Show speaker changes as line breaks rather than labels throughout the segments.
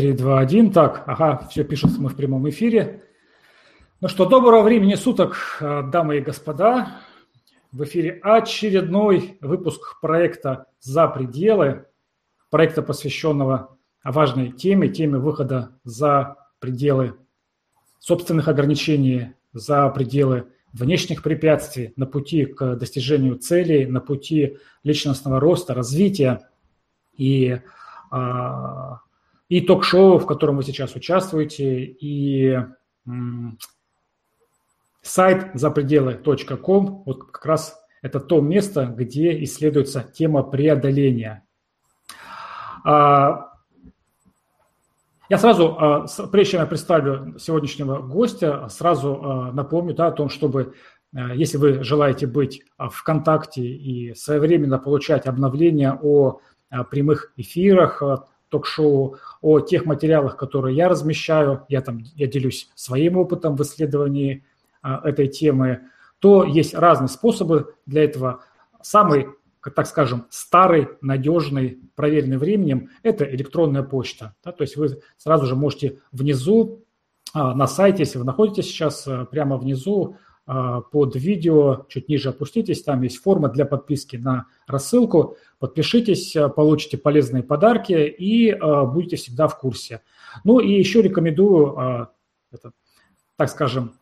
3, 2, 1. Так, ага, все пишется, мы в прямом эфире. Ну что, доброго времени суток, э, дамы и господа. В эфире очередной выпуск проекта «За пределы», проекта, посвященного важной теме, теме выхода за пределы собственных ограничений, за пределы внешних препятствий на пути к достижению целей, на пути личностного роста, развития. И а, и ток-шоу, в котором вы сейчас участвуете, и сайт запределы.ком, вот как раз это то место, где исследуется тема преодоления. А, я сразу, а, прежде чем я представлю сегодняшнего гостя, сразу а, напомню да, о том, чтобы, если вы желаете быть в контакте и своевременно получать обновления о прямых эфирах, ток-шоу, о тех материалах, которые я размещаю, я там я делюсь своим опытом в исследовании а, этой темы, то есть разные способы для этого. Самый, так скажем, старый, надежный, проверенный временем – это электронная почта. Да, то есть вы сразу же можете внизу а, на сайте, если вы находитесь сейчас а, прямо внизу, под видео, чуть ниже опуститесь, там есть форма для подписки на рассылку. Подпишитесь, а, получите полезные подарки и а, будете всегда в курсе. Ну и еще рекомендую, это, так скажем,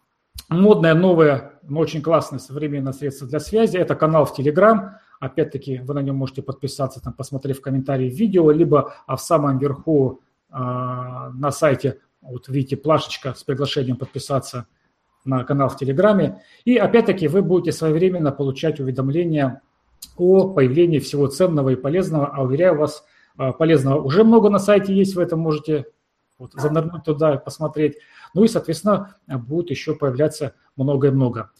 модное, новое, но очень классное современное средство для связи. Это канал в Telegram. Опять-таки, вы на нем можете подписаться, там, посмотрев комментарии видео, либо а в самом верху на сайте, вот видите, плашечка с приглашением подписаться – на канал в Телеграме. И опять-таки вы будете своевременно получать уведомления о появлении всего ценного и полезного. А уверяю вас, а, полезного уже много на сайте есть, вы это можете вот, занырнуть туда и посмотреть. Ну и, соответственно, будет еще появляться много и много.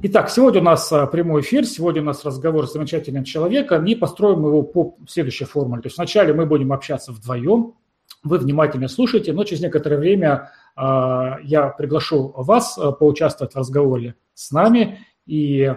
Итак, сегодня у нас а, прямой эфир, сегодня у нас разговор с замечательным человеком, и построим его по следующей формуле. То есть вначале мы будем общаться вдвоем, вы внимательно слушаете, но через некоторое время я приглашу вас а, поучаствовать в разговоре с нами, и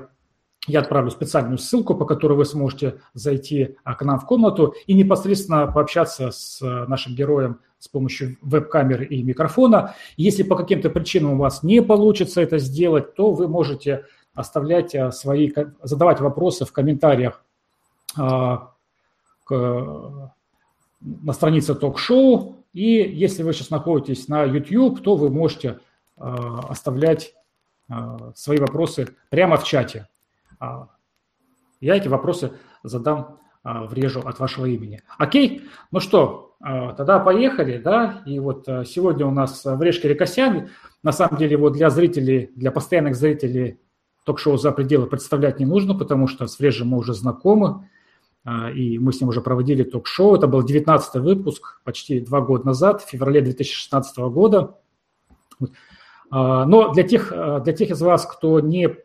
я отправлю специальную ссылку, по которой вы сможете зайти а, к нам в комнату и непосредственно пообщаться с нашим героем с помощью веб-камеры и микрофона. Если по каким-то причинам у вас не получится это сделать, то вы можете оставлять свои, задавать вопросы в комментариях на странице ток-шоу, и если вы сейчас находитесь на YouTube, то вы можете э, оставлять э, свои вопросы прямо в чате. А, я эти вопросы задам, э, врежу от вашего имени. Окей? Ну что, тогда поехали, да? И вот сегодня у нас Врежки Рекосян. На самом деле вот для зрителей, для постоянных зрителей ток-шоу «За пределы» представлять не нужно, потому что с Врежем мы уже знакомы. А, и мы с ним уже проводили ток-шоу. Это был 19 выпуск, почти два года назад, в феврале 2016 года. А, но для тех, а, для тех из вас, кто не,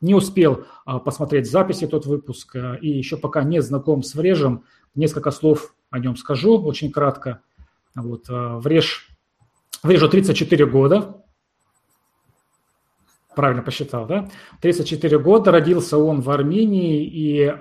не успел посмотреть записи тот выпуск и еще пока не знаком с Врежем, несколько слов о нем скажу, очень кратко. Вот, Вреж, Врежу 34 года, правильно посчитал, да? 34 года, родился он в Армении, и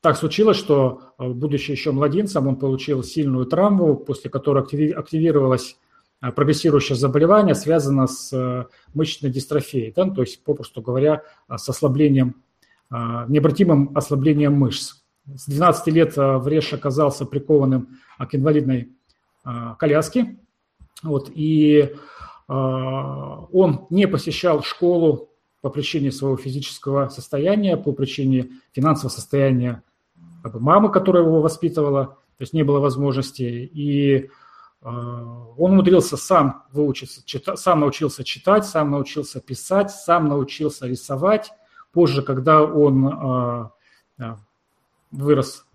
так случилось, что, э, будучи еще младенцем, он получил сильную травму, после которой активировалось э, прогрессирующее заболевание, связанное с э, мышечной дистрофией, да, то есть, попросту говоря, с ослаблением, необратимым ослаблением мышц. С 12 лет Вреш оказался прикованным к инвалидной коляске, вот, и он не посещал школу по причине своего физического состояния, по причине финансового состояния как бы мамы, которая его воспитывала, то есть не было возможности. И э, он умудрился сам выучиться, читать, сам научился читать, сам научился писать, сам научился рисовать. Позже, когда он э, вырос,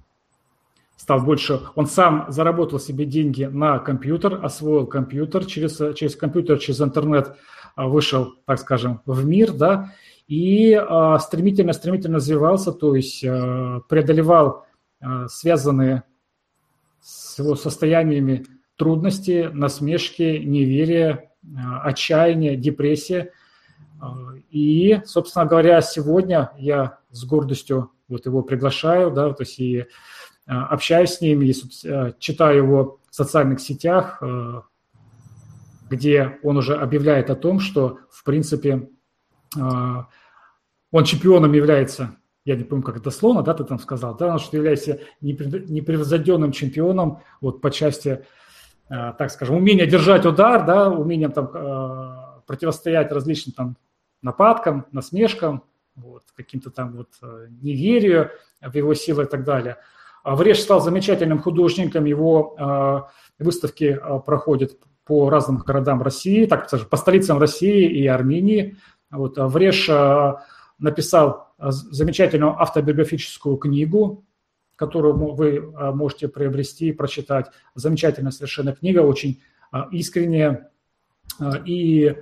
стал больше, он сам заработал себе деньги на компьютер, освоил компьютер, через, через компьютер, через интернет вышел, так скажем, в мир, да, и стремительно-стремительно развивался, то есть преодолевал связанные с его состояниями трудности, насмешки, неверие, отчаяние, депрессия. И, собственно говоря, сегодня я с гордостью вот его приглашаю, да, то есть и общаюсь с ним, если читаю его в социальных сетях, где он уже объявляет о том, что, в принципе, он чемпионом является, я не помню, как это дословно, да, ты там сказал, да, что является непревзойденным чемпионом вот по части, так скажем, умения держать удар, да, умением там противостоять различным там нападкам, насмешкам, вот, каким-то там вот э, неверию в его силы и так далее. А Вреж стал замечательным художником, его э, выставки э, проходят по разным городам России, так скажем, по столицам России и Армении. Вот, а Вреж написал замечательную автобиографическую книгу, которую вы можете приобрести и прочитать. Замечательная совершенно книга, очень искренняя. И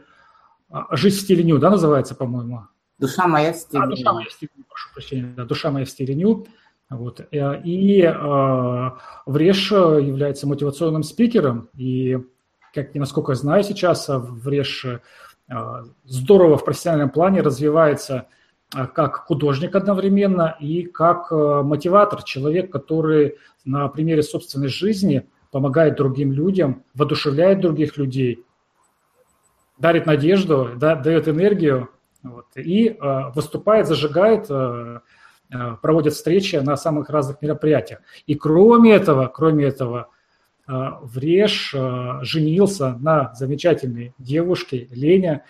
«Жить в стиле ню», да, называется, по-моему?
Душа моя в стиле. А,
душа моя в стиле, прошу прощения, да, душа моя в стиле ню. Вот. Э, и э, Вреш является мотивационным спикером, и, как насколько знаю сейчас, Вреш э, здорово в профессиональном плане развивается э, как художник одновременно и как мотиватор, человек, который на примере собственной жизни помогает другим людям, воодушевляет других людей, дарит надежду, да, дает энергию, вот, и э, выступает, зажигает, э, э, проводит встречи на самых разных мероприятиях. И кроме этого, кроме этого, э, Вреш э, женился на замечательной девушке Лене.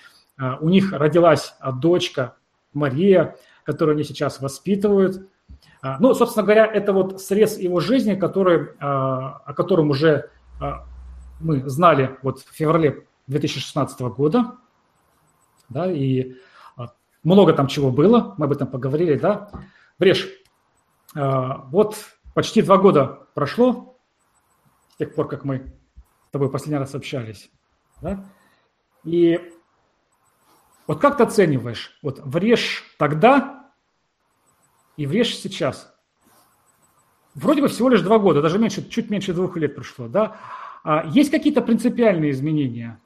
У них родилась дочка Мария, которую они сейчас воспитывают. Ну, собственно говоря, это вот срез его жизни, который, о котором уже мы знали вот в феврале 2016 года. Да, и много там чего было, мы об этом поговорили, да. Брешь, а, вот почти два года прошло с тех пор, как мы с тобой последний раз общались, да. И вот как ты оцениваешь, вот врежь тогда и врежь сейчас? Вроде бы всего лишь два года, даже меньше, чуть меньше двух лет прошло, да? А есть какие-то принципиальные изменения?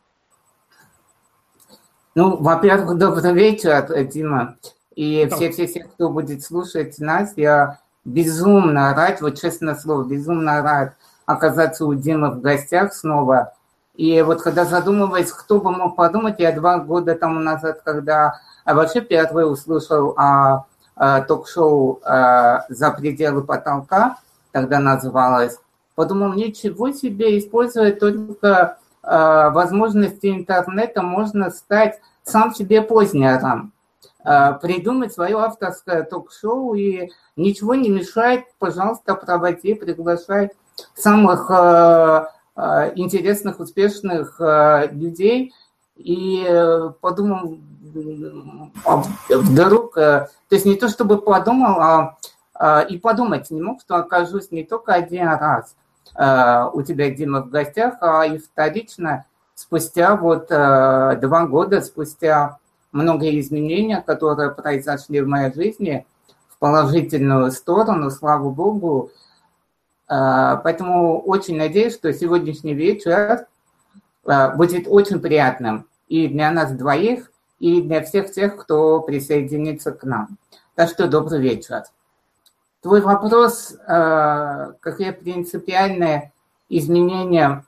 Ну, во-первых, добрый вечер, Дима. И все-все-все, кто будет слушать нас, я безумно рад, вот честное слово, безумно рад оказаться у Димы в гостях снова. И вот когда задумываясь, кто бы мог подумать, я два года тому назад, когда вообще впервые услышал о, о ток-шоу «За пределы потолка», тогда называлось, подумал, ничего себе, используя только Э, возможности интернета можно стать сам себе познером, э, придумать свое авторское ток-шоу, и ничего не мешает, пожалуйста, проводи, приглашай самых э, интересных, успешных людей. И подумал, вдруг, то есть не то чтобы подумал, а и подумать не мог, что окажусь не только один раз – Э, у тебя, Дима, в гостях, а и вторично, спустя вот э, два года, спустя многие изменения, которые произошли в моей жизни в положительную сторону, слава богу. Э, поэтому очень надеюсь, что сегодняшний вечер будет очень приятным и для нас двоих, и для всех тех, кто присоединится к нам. Так что добрый вечер. Твой вопрос, э, какие принципиальные изменения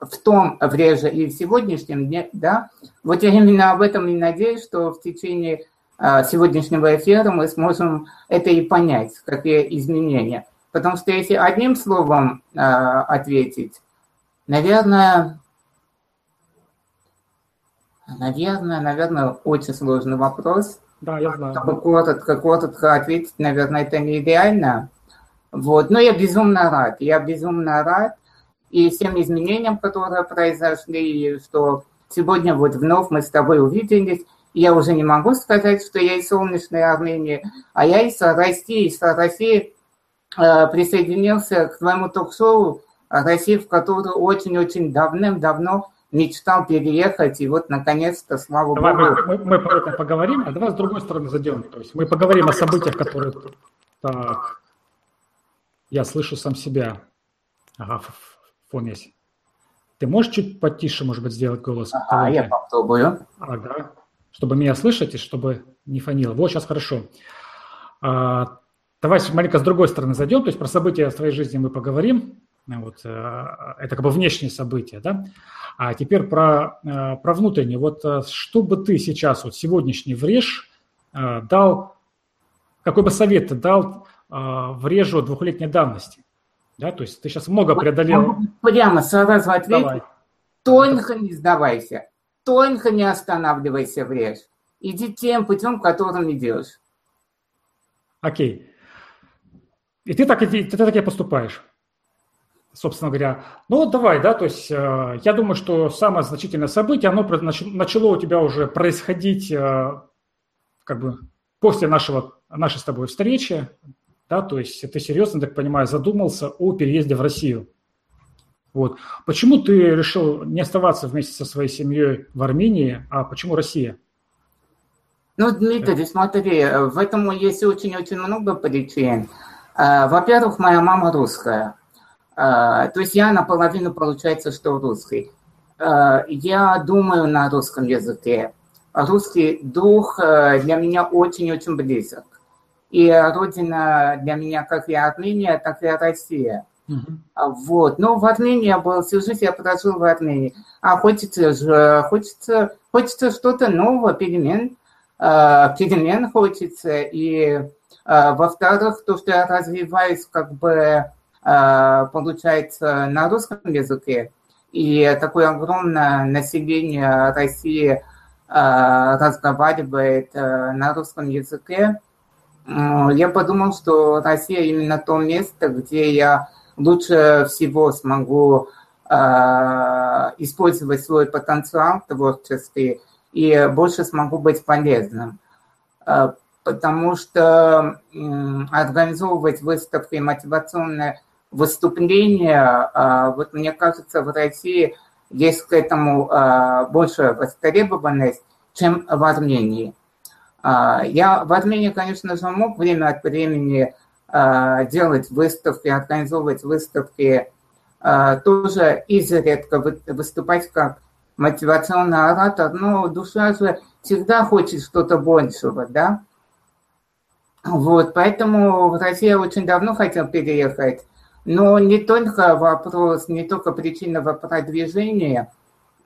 в том вреже и в сегодняшнем дне, да, вот я именно об этом и надеюсь, что в течение э, сегодняшнего эфира мы сможем это и понять, какие изменения. Потому что если одним словом э, ответить, наверное, наверное, наверное, очень сложный вопрос –
да, я знаю.
Чтобы коротко, коротко ответить, наверное, это нереально. Вот. Но я безумно рад. Я безумно рад. И всем изменениям, которые произошли, что сегодня вот вновь мы с тобой увиделись. Я уже не могу сказать, что я из солнечной Армении, а я из России, из России э, присоединился к твоему ток-шоу России, в которую очень-очень давным-давно мечтал переехать, и вот наконец-то, слава
давай,
богу.
Мы, мы, мы про это поговорим, а давай с другой стороны зайдем. То есть мы поговорим о событиях, которые... Так, я слышу сам себя. Ага, фон есть. Ты можешь чуть потише, может быть, сделать голос?
Ага, я попробую.
Ага, чтобы меня слышать и чтобы не фонило. Вот, сейчас хорошо. А, давай маленько с другой стороны зайдем, то есть про события в твоей жизни мы поговорим, вот, это как бы внешние события, да, а теперь про, про внутренние. Вот что бы ты сейчас, вот сегодняшний врежь, дал, какой бы совет ты дал врежу двухлетней давности? Да, то есть ты сейчас много преодолел.
Прямо сразу ответь. Давай. Тонко не сдавайся, тонко не останавливайся в режь. Иди тем путем, которым идешь.
Окей. И ты так, ты, ты так и поступаешь, собственно говоря. Ну вот давай, да, то есть э, я думаю, что самое значительное событие, оно начало у тебя уже происходить э, как бы после нашего, нашей с тобой встречи, да, то есть ты серьезно, так понимаю, задумался о переезде в Россию. Вот. Почему ты решил не оставаться вместе со своей семьей в Армении, а почему Россия?
Ну, Дмитрий, смотри, в этом есть очень-очень много причин. А, во-первых, моя мама русская. А, то есть я наполовину, получается, что русский. А, я думаю на русском языке. Русский дух для меня очень-очень близок. И родина для меня как и Армения, так и Россия. Uh-huh. Вот. Но в Армении я был всю жизнь, я прожил в Армении. А хочется же, хочется, хочется что-то нового, перемен, э, перемен хочется. И, э, во-вторых, то, что я развиваюсь, как бы, э, получается, на русском языке, и такое огромное население России разговаривает на русском языке, я подумал, что Россия именно то место, где я лучше всего смогу э, использовать свой потенциал творческий и больше смогу быть полезным. Э, потому что э, организовывать выставки, мотивационные выступления, э, вот мне кажется, в России есть к этому э, больше востребованность, чем в Армении. Э, я в Армении, конечно же, мог время от времени Э, делать выставки, организовывать выставки, э, тоже изредка выступать как мотивационный оратор, но душа же всегда хочет что-то большего, да? Вот, поэтому в Россию я очень давно хотел переехать, но не только вопрос, не только причина продвижения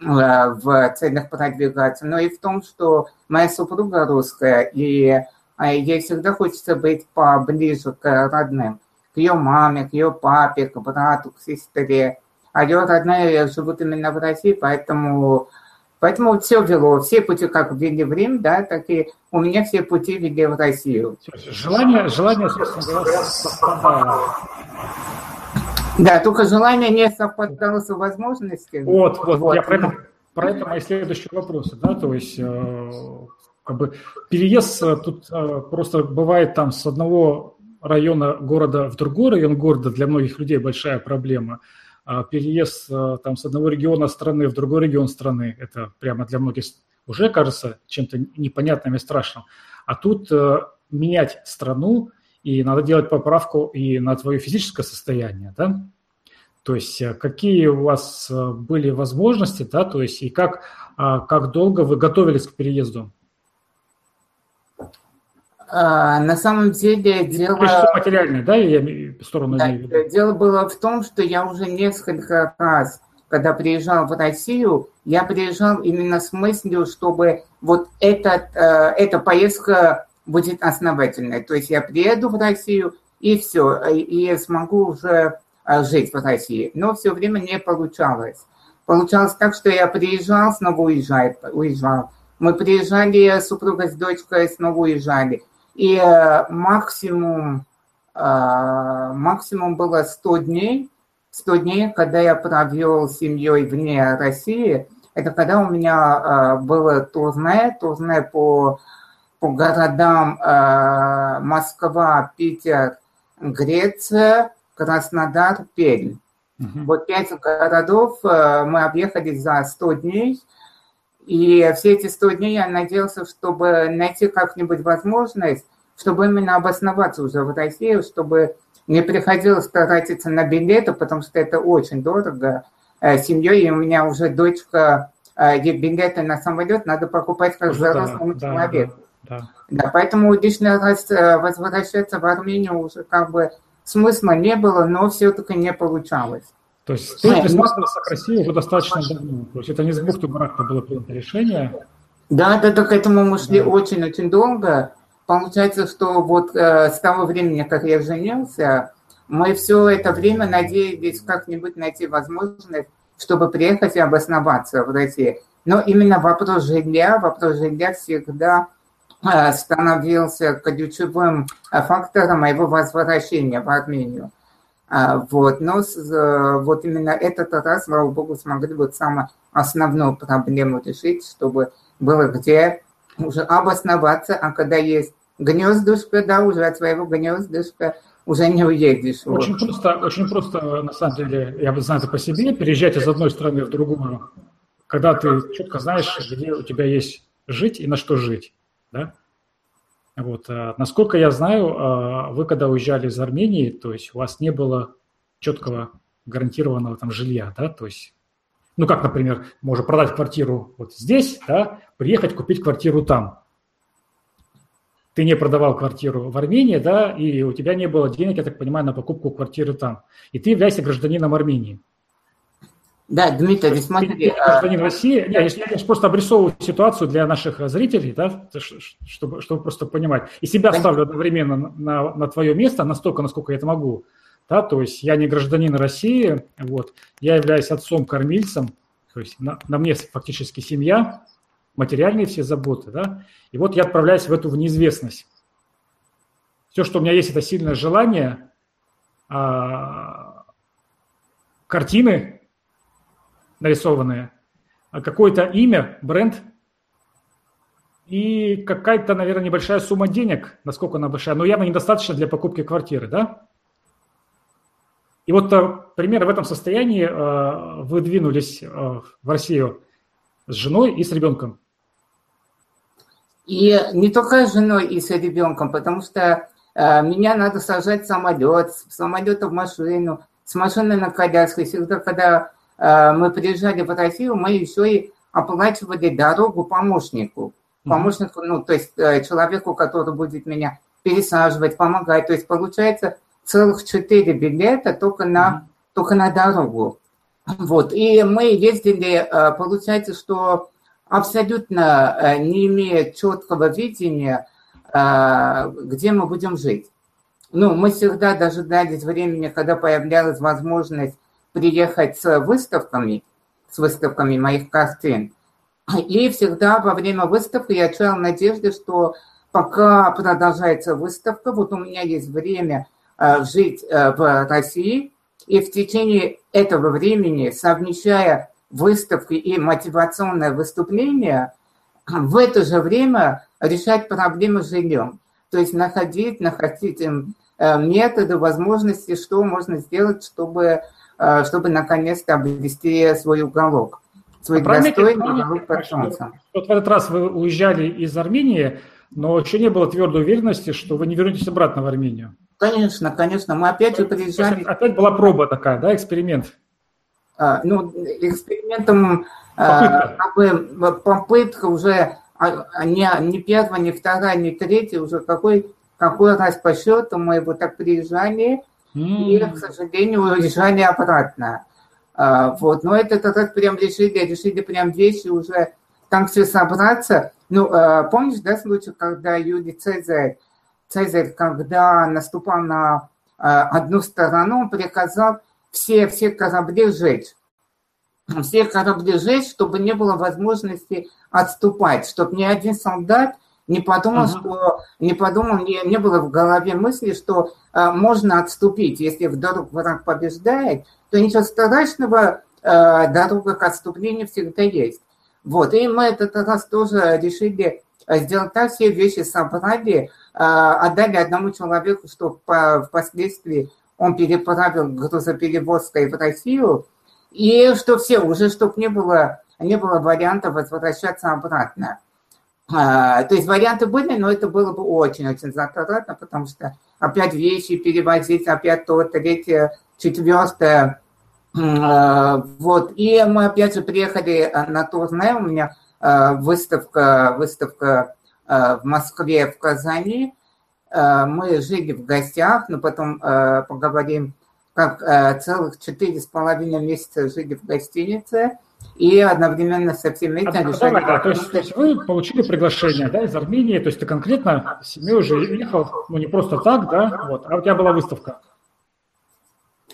в целях продвигаться, но и в том, что моя супруга русская, и а ей всегда хочется быть поближе к родным, к ее маме, к ее папе, к брату, к сестре. А ее родные живут именно в России, поэтому, поэтому все вело, все пути как ввели в Рим, да, так и у меня все пути вели в Россию.
Желание, желание, собственно говоря.
Да, только желание не совпадало с возможностями.
Вот, вот, вот. я про это, про это мои следующие вопросы, да, то есть э, как бы переезд э, тут э, просто бывает там с одного района города в другой район города для многих людей большая проблема. А переезд там с одного региона страны в другой регион страны, это прямо для многих уже кажется чем-то непонятным и страшным. А тут менять страну, и надо делать поправку и на твое физическое состояние, да? То есть какие у вас были возможности, да, то есть и как, а, как долго вы готовились к переезду?
А, на самом деле дело...
материальное, да, я сторону
да, Дело было в том, что я уже несколько раз, когда приезжал в Россию, я приезжал именно с мыслью, чтобы вот этот, э, эта поездка будет основательной. То есть я приеду в Россию и все, и смогу уже э, жить в России. Но все время не получалось. Получалось так, что я приезжал, снова уезжал, уезжал. Мы приезжали, супруга с дочкой снова уезжали. И э, максимум, э, максимум было 100 дней. 100 дней, когда я провел семьей вне России, это когда у меня э, было турне, турне по, по городам Москва, Питер, Греция, Краснодар, Пермь. Угу. Вот пять городов мы объехали за 100 дней – и все эти 100 дней я надеялся, чтобы найти как-нибудь возможность, чтобы именно обосноваться уже в России, чтобы не приходилось тратиться на билеты, потому что это очень дорого э, семьей, и у меня уже дочка, э, билеты на самолет надо покупать как взрослому да, человеку. Да. да, поэтому лишний раз э, возвращаться в Армению уже как бы смысла не было, но все-таки не получалось.
То есть ты присматривался к России уже достаточно давно. То есть это не с бухты барахта было принято решение.
Да, да, да, к этому мы шли очень-очень да. долго. Получается, что вот э, с того времени, как я женился, мы все это время надеялись как-нибудь найти возможность, чтобы приехать и обосноваться в России. Но именно вопрос жилья, вопрос жилья всегда становился ключевым э, фактором моего возвращения в Армению. А, вот, но э, вот именно этот раз, слава богу, смогли вот самую основную проблему решить, чтобы было где уже обосноваться, а когда есть гнездышко, да, уже от своего гнездышка уже не уедешь.
Очень просто, очень просто, на самом деле, я знаю это по себе, переезжать из одной страны в другую, когда ты четко знаешь, где у тебя есть жить и на что жить, да? Вот, а, насколько я знаю, а, вы когда уезжали из Армении, то есть у вас не было четкого гарантированного там жилья, да, то есть, ну как, например, можно продать квартиру вот здесь, да, приехать купить квартиру там, ты не продавал квартиру в Армении, да, и у тебя не было денег, я так понимаю, на покупку квартиры там. И ты являешься гражданином Армении.
Да, Дмитрий, ты смотри.
Гражданин а... России. Я, я, я просто обрисовываю ситуацию для наших зрителей, да, чтобы, чтобы просто понимать. И себя Конечно. ставлю одновременно на, на, на твое место, настолько, насколько я это могу. Да, то есть я не гражданин России, вот, я являюсь отцом-кормильцем, то есть на, на мне фактически семья, материальные все заботы, да, и вот я отправляюсь в эту в неизвестность. Все, что у меня есть, это сильное желание, а, картины нарисованные, а какое-то имя, бренд и какая-то, наверное, небольшая сумма денег, насколько она большая, но явно недостаточно для покупки квартиры, да? И вот э, примерно в этом состоянии э, вы двинулись э, в Россию с женой и с ребенком.
И не только с женой и с ребенком, потому что э, меня надо сажать в самолет, с самолета в машину, с машины на коляску. Всегда, когда мы приезжали в Россию, мы еще и оплачивали дорогу помощнику. Помощнику, ну, то есть э, человеку, который будет меня пересаживать, помогать. То есть получается целых четыре билета только на, только на дорогу. Вот. И мы ездили, э, получается, что абсолютно э, не имея четкого видения, э, где мы будем жить. Ну, мы всегда дожидались времени, когда появлялась возможность приехать с выставками, с выставками моих картин. И всегда во время выставки я чаял надежды, что пока продолжается выставка, вот у меня есть время э, жить в России, и в течение этого времени, совмещая выставки и мотивационное выступление, в это же время решать проблемы с жильем. То есть находить, находить э, методы, возможности, что можно сделать, чтобы, э, чтобы наконец-то обрести свой уголок. Свой
а достойный уголок солнцем. Вот в этот раз вы уезжали из Армении, но еще не было твердой уверенности, что вы не вернетесь обратно в Армению.
Конечно, конечно. Мы опять же приезжали...
Опять была проба такая, да, эксперимент?
А, ну, экспериментом а, попытка, как бы, попытка уже а, не, не первая, не вторая, не третья, уже какой, какой раз по счету мы вот так приезжали, mm. и, к сожалению, уезжали обратно. Вот, но этот раз прям решили, решили прям вещи уже там все собраться. Ну, помнишь, да, случай, когда Юлий Цезарь, Цезарь, когда наступал на одну сторону, он приказал все, все корабли сжечь. Все корабли сжечь, чтобы не было возможности отступать, чтобы ни один солдат не подумал, uh-huh. что не подумал, не, не было в голове мысли, что э, можно отступить. Если вдруг враг побеждает, то ничего страшного, э, дорога к отступлению всегда есть. Вот, и мы этот раз тоже решили сделать так, все вещи собрали, э, отдали одному человеку, чтобы впоследствии он переправил грузоперевозкой в Россию, и что все, уже чтобы не было, не было варианта возвращаться обратно. А, то есть варианты были, но это было бы очень-очень затратно, потому что опять вещи перевозить, опять то, третье, четвертое. А, вот. И мы опять же приехали на турне, у меня выставка, выставка в Москве, в Казани. Мы жили в гостях, но потом поговорим, как целых четыре с половиной месяца жили в гостинице – и одновременно всеми этим
решали... Да, то, есть, то есть вы получили приглашение да, из Армении, то есть ты конкретно с семьей уже ехал, ну не просто так, да, вот, а у тебя была выставка.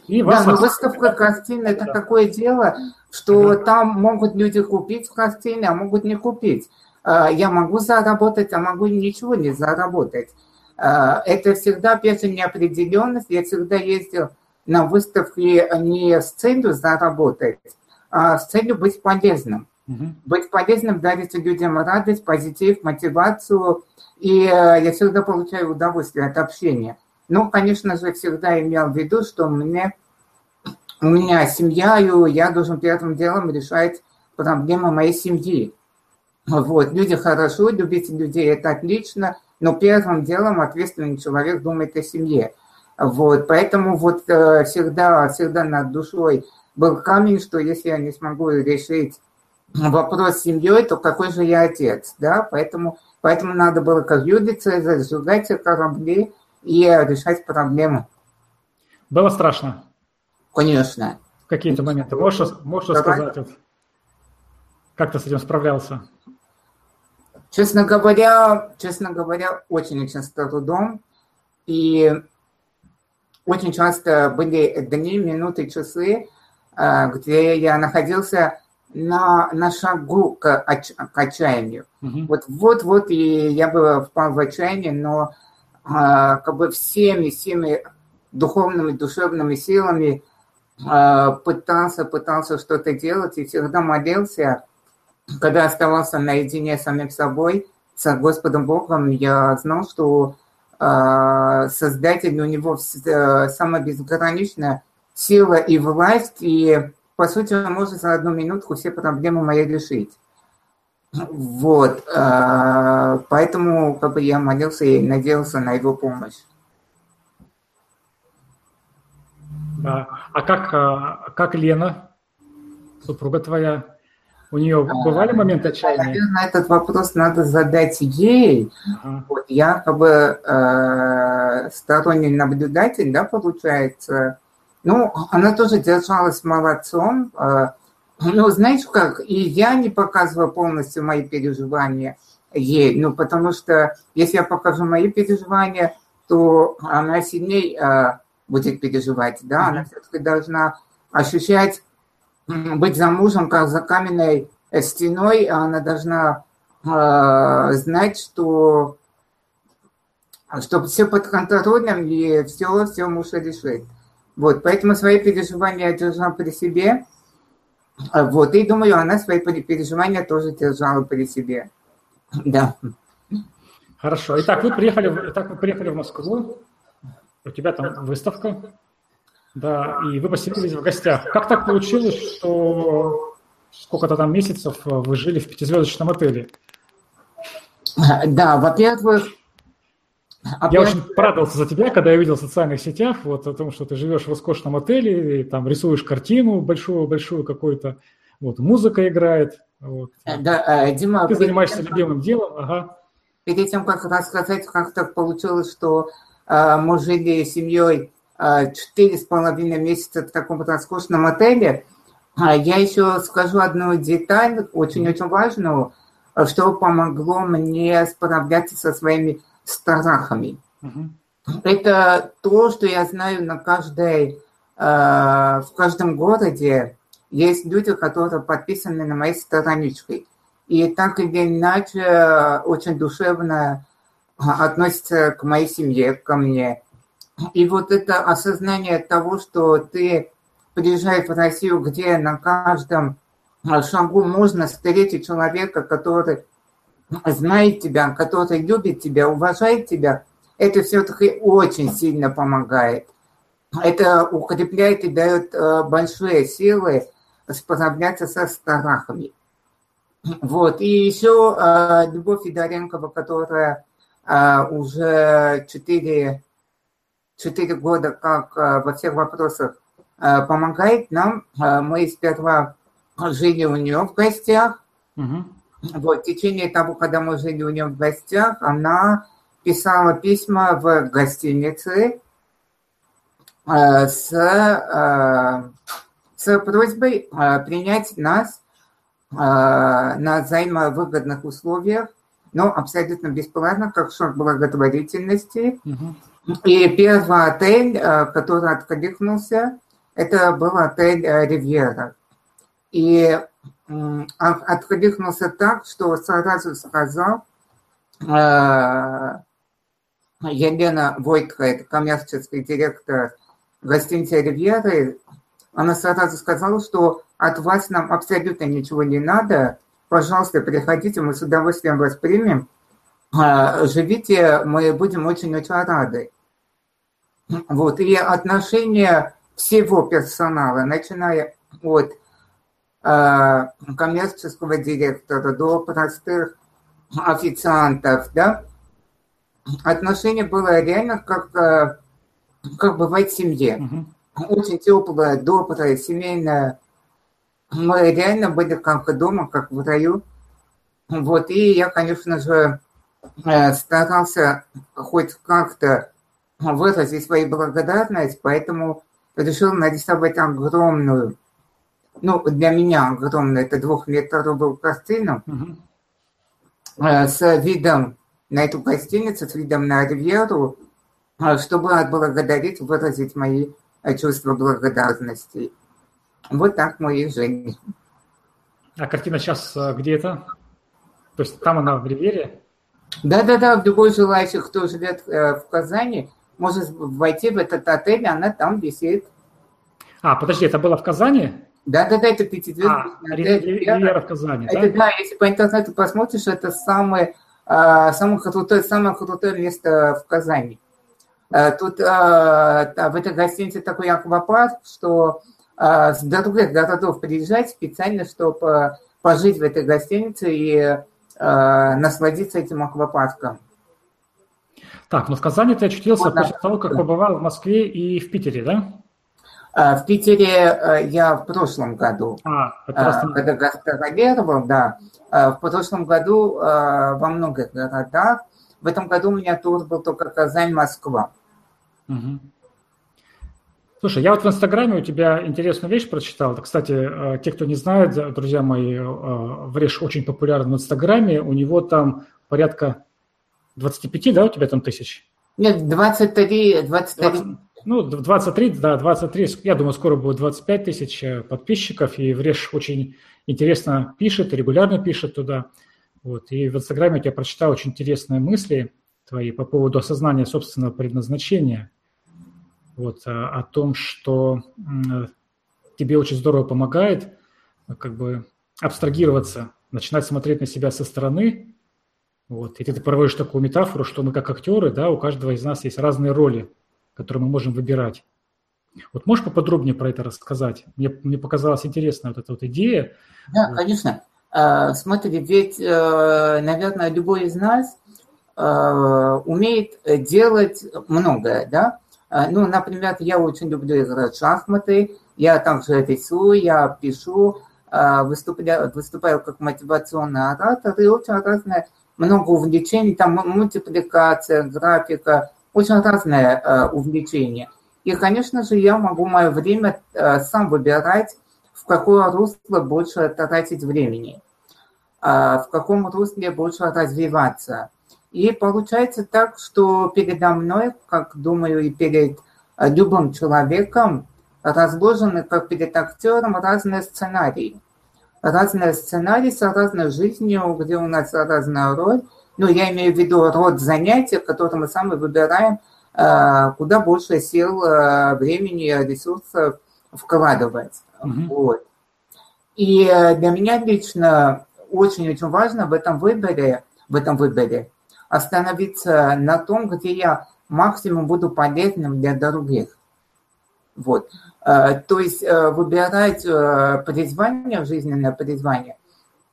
И да, но выставка картин – это да. такое дело, что ага. там могут люди купить картины, а могут не купить. А, я могу заработать, а могу ничего не заработать. А, это всегда, же, неопределенность. Я всегда ездил на выставки не с целью заработать, с целью быть полезным. Угу. Быть полезным, дарить людям радость, позитив, мотивацию. И э, я всегда получаю удовольствие от общения. Ну, конечно же, всегда имел в виду, что мне, у меня семья, и я должен первым делом решать проблемы моей семьи. Вот, люди хорошо, любить людей – это отлично, но первым делом ответственный человек думает о семье. Вот, поэтому вот э, всегда, всегда над душой был камень, что если я не смогу решить вопрос с семьей, то какой же я отец, да, поэтому, поэтому надо было как Юлий Цезарь сжигать корабли и решать проблемы.
Было страшно?
Конечно.
Какие-то моменты. Можешь, можешь рассказать, вот, как ты с этим справлялся?
Честно говоря, честно говоря, очень-очень с трудом. И очень часто были дни, минуты, часы, где я находился на, на шагу к, отч, к отчаянию. Mm-hmm. Вот, вот, вот, и я бы впал в отчаяние, но а, как бы всеми, всеми духовными, душевными силами а, пытался, пытался что-то делать и всегда молился. Когда оставался наедине с самим собой, с Господом Богом, я знал, что а, Создатель у него самое безграничное сила и власть, и, по сути, он может за одну минутку все проблемы мои решить. Вот, а, поэтому как бы я молился и надеялся на его помощь.
Да. А как, а, как Лена, супруга твоя, у нее а, бывали моменты отчаяния?
Наверное, этот вопрос надо задать ей. Ага. Вот я как бы э, сторонний наблюдатель, да, получается, ну, она тоже держалась молодцом. А, ну, знаешь как, и я не показываю полностью мои переживания ей, ну, потому что если я покажу мои переживания, то она сильнее а, будет переживать, да, mm-hmm. она все-таки должна ощущать, быть замужем, как за каменной стеной, она должна э, знать, что, что все под контролем и все, все муж решит. Вот, поэтому свои переживания я держала при себе. А вот, и думаю, она свои переживания тоже держала при себе. Да.
Хорошо. Итак, вы приехали, итак, вы приехали в Москву, у тебя там выставка, да, и вы поселились в гостях. Как так получилось, что сколько-то там месяцев вы жили в пятизвездочном отеле?
Да, во-первых,
Опять... Я очень порадовался за тебя, когда я видел в социальных сетях вот о том, что ты живешь в роскошном отеле, и там рисуешь картину большую-большую какую-то, вот, музыка играет. Вот.
Э, да, э, Дима,
ты занимаешься тем, любимым делом, ага.
Перед тем, как рассказать, как так получилось, что э, мы жили семьей э, четыре с половиной месяца в таком роскошном отеле, э, я еще скажу одну деталь, очень-очень важную, что помогло мне справляться со своими страхами. Угу. Это то, что я знаю на каждой, э, в каждом городе есть люди, которые подписаны на моей страничке. И так или иначе очень душевно относятся к моей семье, ко мне. И вот это осознание того, что ты приезжаешь в Россию, где на каждом шагу можно встретить человека, который знает тебя, который любит тебя, уважает тебя, это все-таки очень сильно помогает. Это укрепляет и дает э, большие силы справляться со страхами. Вот. И еще э, Любовь Федоренкова, которая э, уже 4, 4 года как во всех вопросах помогает нам. Мы сперва жили у нее в гостях, угу. Вот, в течение того, когда мы жили у нее в гостях, она писала письма в гостинице э, с, э, с просьбой э, принять нас э, на взаимовыгодных условиях, но абсолютно бесплатно, как шаг благотворительности. Угу. И первый отель, э, который откликнулся, это был отель э, «Ривьера». И откликнулся так, что сразу сказал э, Елена Войтко, это коммерческий директор гостиницы «Ривьеры», она сразу сказала, что от вас нам абсолютно ничего не надо, пожалуйста, приходите, мы с удовольствием вас примем, э, живите, мы будем очень-очень рады. Вот, и отношения всего персонала, начиная от коммерческого директора до простых официантов, да, отношение было реально как, э, как бывает в семье. Очень теплое, доброе, семейное. Мы реально были как дома, как в раю. Вот, и я, конечно же, э, старался хоть как-то выразить свою благодарность, поэтому решил нарисовать огромную ну, для меня огромная, это двухметровую картину угу. с видом на эту гостиницу, с видом на Ривьеру, э, чтобы отблагодарить, выразить мои э, чувства благодарности. Вот так мы и жили.
А картина сейчас где это? То есть там она в Ривьере?
Да-да-да, любой желающий, кто живет в Казани, может войти в этот отель, она там висит.
А, подожди, это было в Казани?
Да, да, да, это пятизвездочный
а, отель. Ривьера в Казани,
это, да? да, если по интернету посмотришь, это самое, а, самое, крутое, самое крутое место в Казани. А, тут а, в этой гостинице такой аквапарк, что с других городов приезжать специально, чтобы пожить в этой гостинице и насладиться этим аквапарком.
Так, но в Казани ты очутился вот, после да. того, как побывал в Москве и в Питере, да?
А, в Питере э, я в прошлом году, а, просто... когда гастролировал, да, а, в прошлом году э, во многих городах. В этом году у меня тур был только Казань-Москва.
Угу. Слушай, я вот в Инстаграме у тебя интересную вещь прочитал. Кстати, э, те, кто не знает, друзья мои, Вреш очень популярен в Инстаграме. У него там порядка 25, да, у тебя там тысяч?
Нет, 23, 23. 20,
ну, 23, да, 23, я думаю, скоро будет 25 тысяч э, подписчиков, и Вреш очень интересно пишет, регулярно пишет туда. Вот, и в Инстаграме я прочитал очень интересные мысли твои по поводу осознания собственного предназначения, вот, э, о том, что тебе очень здорово помогает э, как бы абстрагироваться, начинать смотреть на себя со стороны, вот, и ты проводишь такую метафору, что мы как актеры, да, у каждого из нас есть разные роли, которые мы можем выбирать. Вот можешь поподробнее про это рассказать? Мне, мне показалась интересная вот эта вот идея.
Да, конечно. А, смотри, ведь, э, наверное, любой из нас э, умеет делать многое, да? А, ну, например, я очень люблю играть в шахматы, я также рисую, я пишу, а, выступаю, выступаю как мотивационный оратор, и очень разное, много увлечений, там мультипликация, графика, очень разное э, увлечение. И, конечно же, я могу мое время э, сам выбирать, в какое русло больше тратить времени, э, в каком русле больше развиваться. И получается так, что передо мной, как думаю, и перед любым человеком, разложены, как перед актером, разные сценарии. Разные сценарии с разной жизнью, где у нас разная роль – ну, я имею в виду род занятий, которые мы сами выбираем, э, куда больше сил, э, времени, ресурсов вкладывать. Mm-hmm. Вот. И э, для меня лично очень-очень важно в этом выборе, в этом выборе остановиться на том, где я максимум буду полезным для других. Вот. То есть выбирать призвание, жизненное призвание.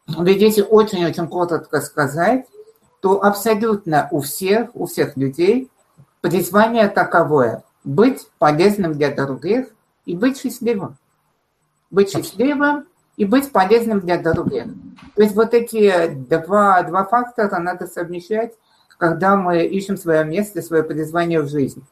Ведь если очень-очень коротко сказать, то абсолютно у всех, у всех людей призвание таковое – быть полезным для других и быть счастливым. Быть счастливым и быть полезным для других. То есть вот эти два, два фактора надо совмещать, когда мы ищем свое место, свое призвание в жизни.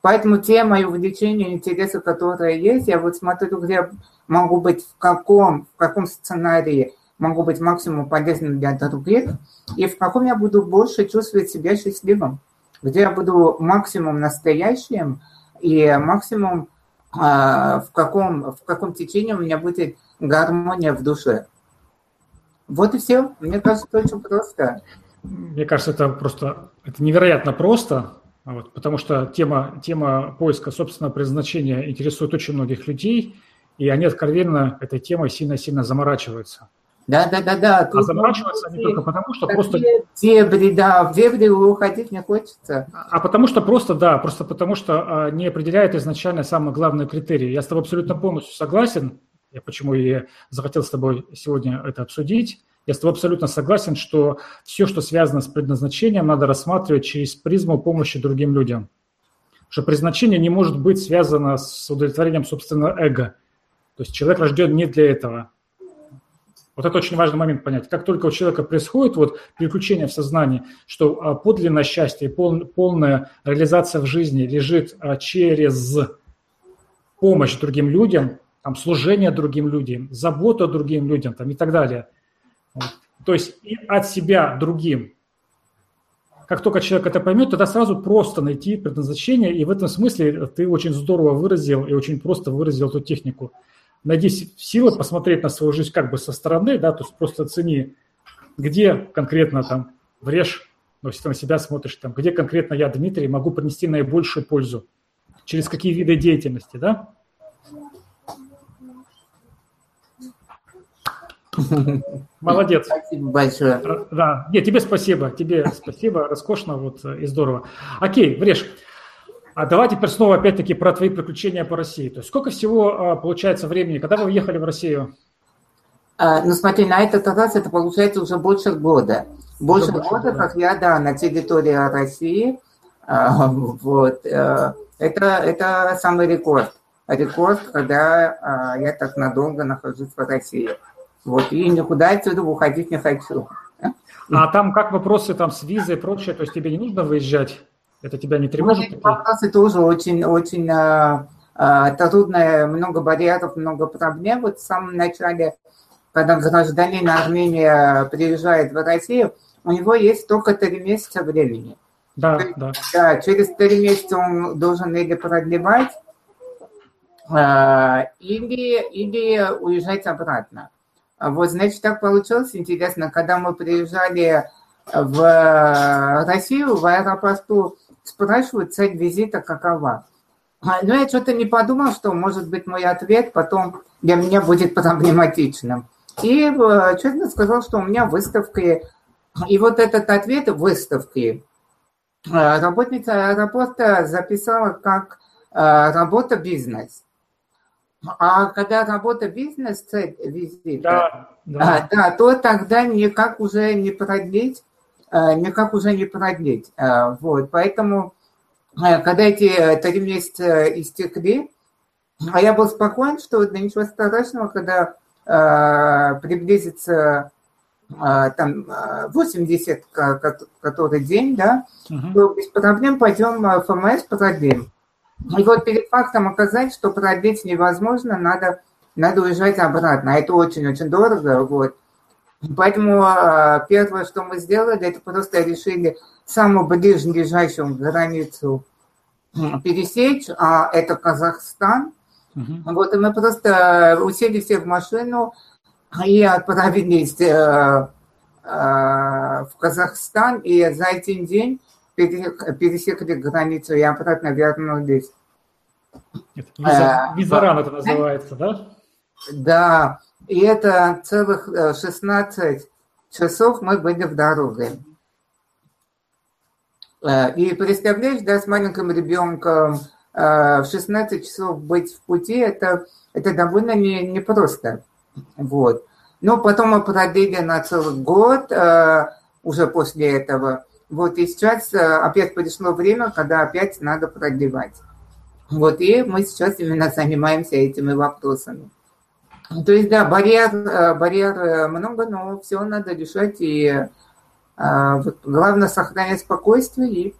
Поэтому те мои увлечения, интересы, которые есть, я вот смотрю, где могу быть в каком, в каком сценарии могу быть максимум полезным для других, и в каком я буду больше чувствовать себя счастливым, где я буду максимум настоящим и максимум э, в, каком, в каком течении у меня будет гармония в душе. Вот и все. Мне кажется, это очень просто.
Мне кажется, это просто это невероятно просто, вот, потому что тема, тема поиска собственного предназначения интересует очень многих людей, и они откровенно этой темой сильно-сильно заморачиваются.
Да, да, да, да.
А заморачиваться не только потому, что просто...
Дебри, да, в дебри уходить не хочется.
А потому что просто, да, просто потому что а, не определяет изначально самый главный критерий. Я с тобой абсолютно полностью согласен, я почему и захотел с тобой сегодня это обсудить. Я с тобой абсолютно согласен, что все, что связано с предназначением, надо рассматривать через призму помощи другим людям. Что предназначение не может быть связано с удовлетворением собственного эго. То есть человек рожден не для этого. Вот это очень важный момент понять. Как только у человека происходит вот переключение в сознании, что а, подлинное счастье пол, полная реализация в жизни лежит а, через помощь другим людям, там, служение другим людям, заботу другим людям там, и так далее. Вот. То есть и от себя другим. Как только человек это поймет, тогда сразу просто найти предназначение, и в этом смысле ты очень здорово выразил и очень просто выразил эту технику – найди силы посмотреть на свою жизнь как бы со стороны, да, то есть просто оцени, где конкретно там врежь, но если ты на себя смотришь, там, где конкретно я, Дмитрий, могу принести наибольшую пользу, через какие виды деятельности, да? Молодец.
Спасибо большое.
Да, нет, тебе спасибо, тебе спасибо, роскошно вот и здорово. Окей, Врежь. А давай теперь снова опять-таки про твои приключения по России. То есть сколько всего а, получается времени, когда вы уехали в Россию?
А, ну смотри, на этот раз это получается уже больше года. Больше, больше года, как я, да, на территории России. А, вот. Э, это, это самый рекорд. Рекорд, когда я так надолго нахожусь в России. Вот, и никуда отсюда уходить не хочу.
А там как вопросы там с визой и прочее? То есть тебе не нужно выезжать? Это тебя не тревожит?
Ну, вопросы тоже очень, очень а, а, трудное, много барьеров, много проблем. Вот в самом начале, когда гражданин Армении приезжает в Россию, у него есть только три месяца времени.
Да, да.
да. Через три месяца он должен или продлевать, а, или, или уезжать обратно. Вот, значит, так получилось, интересно, когда мы приезжали в Россию, в аэропорту спрашивают, цель визита какова. А, но я что-то не подумал, что, может быть, мой ответ потом для меня будет проблематичным. И э, честно сказал, что у меня выставки, и вот этот ответ выставки э, работница аэропорта записала как э, работа бизнес. А когда работа бизнес, цель визита, да, да. А, да, то тогда никак уже не продлить никак уже не продлить. Э, вот, поэтому, э, когда эти три месяца истекли, а я был спокоен, что да ничего страшного, когда приблизится там 80 который день, да, угу. то без проблем пойдем в ФМС продлим. И вот перед фактом оказать, что продлить невозможно, надо, надо уезжать обратно. А это очень-очень дорого, вот. Поэтому а, первое, что мы сделали, это просто решили самую ближайшую границу пересечь, а это Казахстан. Угу. Вот, и мы просто усели все в машину и отправились э, э, в Казахстан, и за один день пересекли границу и обратно вернулись.
Виза, визаран это называется, да?
Да, и это целых 16 э, часов мы были в дороге. Э, и представляешь, да, с маленьким ребенком э, в 16 часов быть в пути, это, это довольно не, непросто. Вот. Но потом мы продлили на целый год уже после этого. Вот, и сейчас опять пришло время, когда опять надо продлевать. Вот, и мы сейчас именно занимаемся этими вопросами. То есть, да, барьер, барьер много, но все надо решать. И вот, главное сохранять спокойствие, и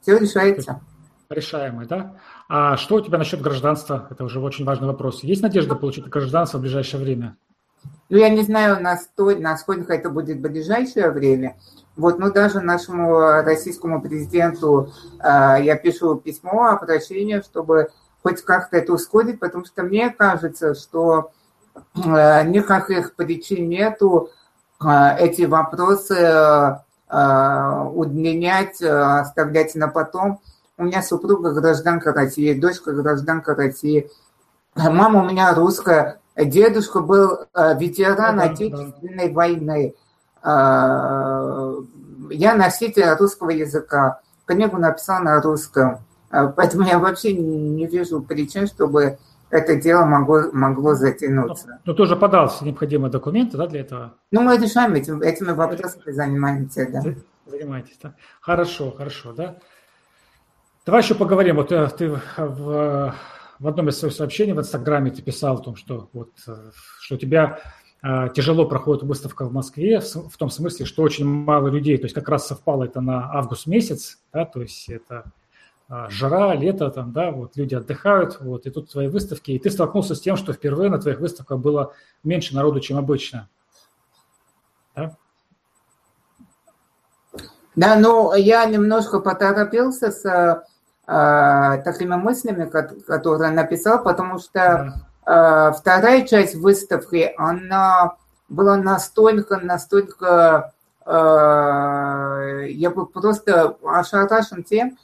все решается.
Решаемый, да? А что у тебя насчет гражданства? Это уже очень важный вопрос. Есть надежда получить гражданство в ближайшее время?
Ну, я не знаю, насколько это будет в ближайшее время. Вот, ну, даже нашему российскому президенту э, я пишу письмо, обращение, чтобы хоть как-то это ускорить, потому что мне кажется, что э, никаких причин нету э, эти вопросы э, удлинять, оставлять на потом. У меня супруга гражданка России, дочка гражданка России, мама у меня русская, Дедушка был ветеран Отечественной войны. Я носитель русского языка. Книгу написал на русском. Э, поэтому я вообще не вижу причин, чтобы это дело могло, могло затянуться.
Но, но ты уже подал все необходимые документы да, для этого?
Ну, мы решаем этим, этими вопросами, занимаемся, да.
Занимаетесь, да? Хорошо, хорошо, да. Давай еще поговорим. Вот ты в в одном из своих сообщений в Инстаграме ты писал о том, что, вот, э, что у тебя э, тяжело проходит выставка в Москве, в том смысле, что очень мало людей, то есть как раз совпало это на август месяц, да, то есть это э, жара, лето, там, да, вот люди отдыхают, вот, и тут твои выставки, и ты столкнулся с тем, что впервые на твоих выставках было меньше народу, чем обычно.
Да? Да, ну, я немножко поторопился с э, такими мыслями, которые написал, потому что э, вторая часть выставки, она была настолько, настолько, э, я был просто ошарашен тем,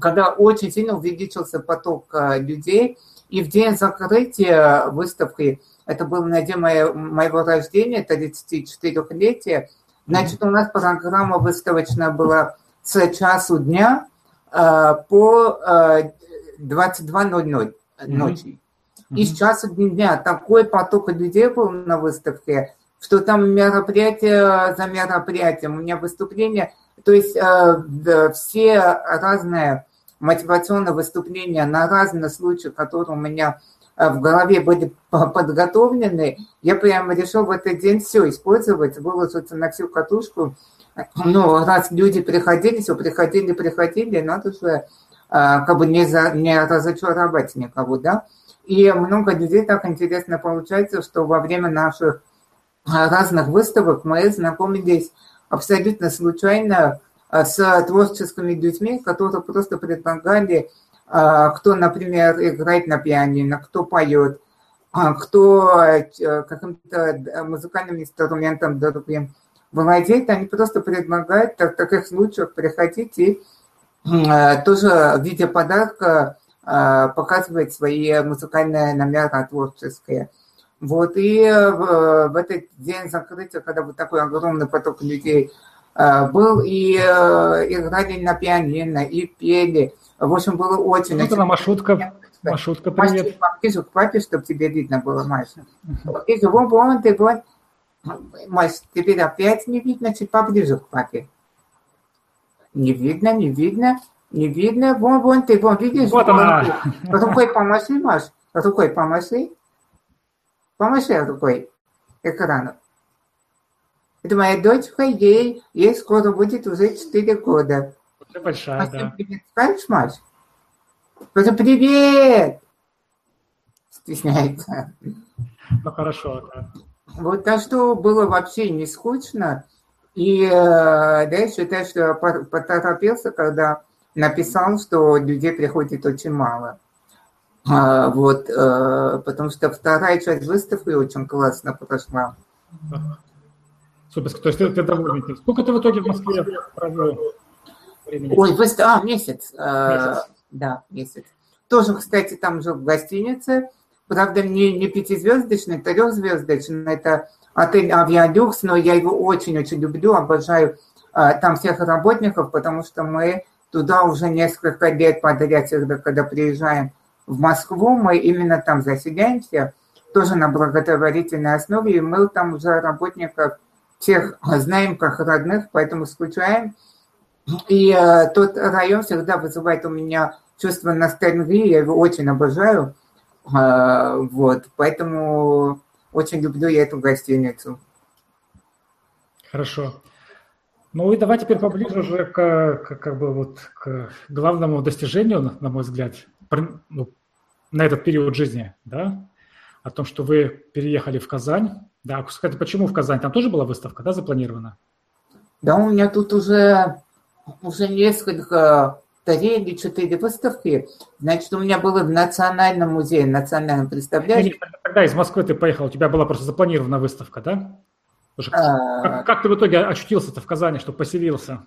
когда очень сильно увеличился поток э, людей, и в день закрытия выставки, это был на день моего, моего рождения, 34-летия, значит, у нас программа выставочная была с часу дня Э, по 22.00 э, ночи. Mm-hmm. И с часа дня такой поток людей был на выставке, что там мероприятие за мероприятием, у меня выступление, то есть э, все разные мотивационные выступления на разные случаи, которые у меня в голове были подготовлены, я прямо решил в этот день все использовать, выложиться на всю катушку, ну, раз люди приходили, все приходили, приходили, надо же а, как бы не, за, не разочаровать никого, да. И много людей так интересно получается, что во время наших разных выставок мы знакомились абсолютно случайно а, с творческими людьми, которые просто предлагали, кто, например, играет на пианино, кто поет, кто э, каким-то музыкальным инструментом другим владеет, они просто предлагают в таких случаях приходить и э, тоже в виде подарка э, показывать свои музыкальные номера творческие. Вот, и в, в этот день закрытия, когда вот такой огромный поток людей э, был, и играли на пианино, и пели. В общем, было очень...
Вот она, маршрутка. Маршрутка, привет.
Маша, к папе, чтобы тебе видно было, Маша. И вон, вон, ты, вон. Мась, теперь опять не видно, чуть поближе к папе. Не видно, не видно, не видно. Вон, вон, ты вон, видишь?
Вот вон, она.
Рукой помаши, Маш. Рукой помаши. Помаши рукой экрану. Это моя дочка, ей, ей скоро будет уже 4 года.
Уже большая, Маш, да.
Привет, скажешь, Маш? Просто привет! Стесняется.
Ну, хорошо, да.
Вот так что было вообще не скучно. И э, да, я считаю, что я поторопился, когда написал, что людей приходит очень мало. А, вот, э, потому что вторая часть выставки очень классно прошла.
Супер, то есть ты, ты доволен. Сколько ты в итоге в Москве провел
времени? Ой, выст... а, месяц. Э, месяц. Да, месяц. Тоже, кстати, там жил в гостинице. Правда, не, не пятизвездочный, трехзвездочный, это отель Авиалюкс, но я его очень-очень люблю, обожаю а, там всех работников, потому что мы туда уже несколько лет подряд, всегда, когда приезжаем в Москву, мы именно там заселяемся, тоже на благотворительной основе, и мы там уже работников всех знаем как родных, поэтому скучаем. И э, тот район всегда вызывает у меня чувство ностальгии, я его очень обожаю. Вот, поэтому очень люблю я эту гостиницу.
Хорошо. Ну и давай теперь поближе уже к, к, как бы вот к главному достижению, на мой взгляд, ну, на этот период жизни, да, о том, что вы переехали в Казань. Да, кстати, почему в Казань? Там тоже была выставка, да, запланирована?
Да, у меня тут уже, уже несколько, три или четыре выставки. Значит, у меня было в Национальном музее, национальном представляешь?
Тогда из Москвы ты поехал, у тебя была просто запланирована выставка, да? А... Как, как ты в итоге очутился-то в Казани, что поселился?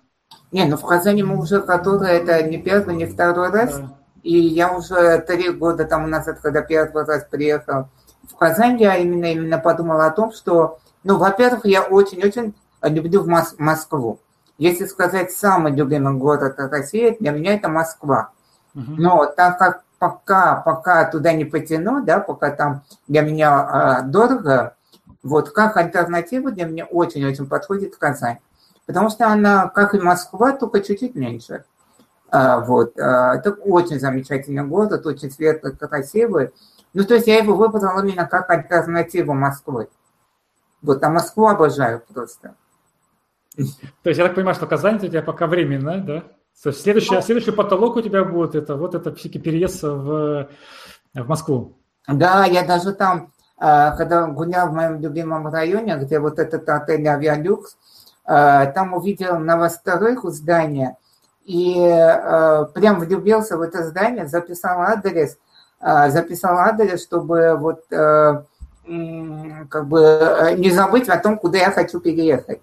Не, ну в Казани мы уже который, это не первый, не второй раз. Да. И я уже три года тому назад, когда первый раз приехал в Казань, я именно, именно подумала о том, что, ну, во-первых, я очень-очень люблю Мос- Москву. Если сказать самый любимый город России, для меня это Москва. Uh-huh. Но так как пока, пока туда не потяну, да, пока там для меня э, дорого, вот как альтернатива для меня очень-очень подходит Казань. Потому что она, как и Москва, только чуть-чуть меньше. А, вот. А, это очень замечательный город, очень светлый, красивый. Ну, то есть я его выбрал именно как альтернативу Москвы. Вот, а Москву обожаю просто.
То есть я так понимаю, что Казань у тебя пока временно, да? То есть следующий, ну, следующий потолок у тебя будет это вот это все переезд в, в Москву.
Да, я даже там, а, когда гулял в моем любимом районе, где вот этот отель «Авиалюкс», там увидел новостройку здания, и прям влюбился в это здание, записал адрес, записал адрес, чтобы вот как бы не забыть о том, куда я хочу переехать.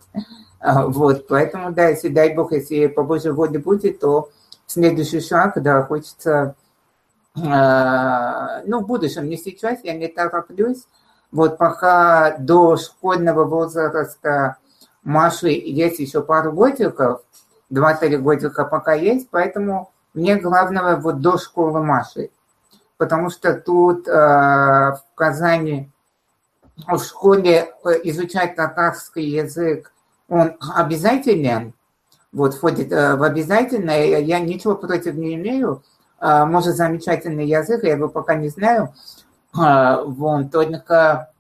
Вот, поэтому, да, если, дай бог, если по Божьей воле будет, то следующий шаг, да, хочется, ну, в будущем, не сейчас, я не тороплюсь, вот пока до школьного возраста Маши есть еще пару годиков, два-три годика пока есть, поэтому мне главное вот до школы Маши. Потому что тут э, в Казани в школе э, изучать татарский язык, он обязателен, вот входит э, в обязательное, я ничего против не имею, э, может замечательный язык, я его пока не знаю, э, вон, только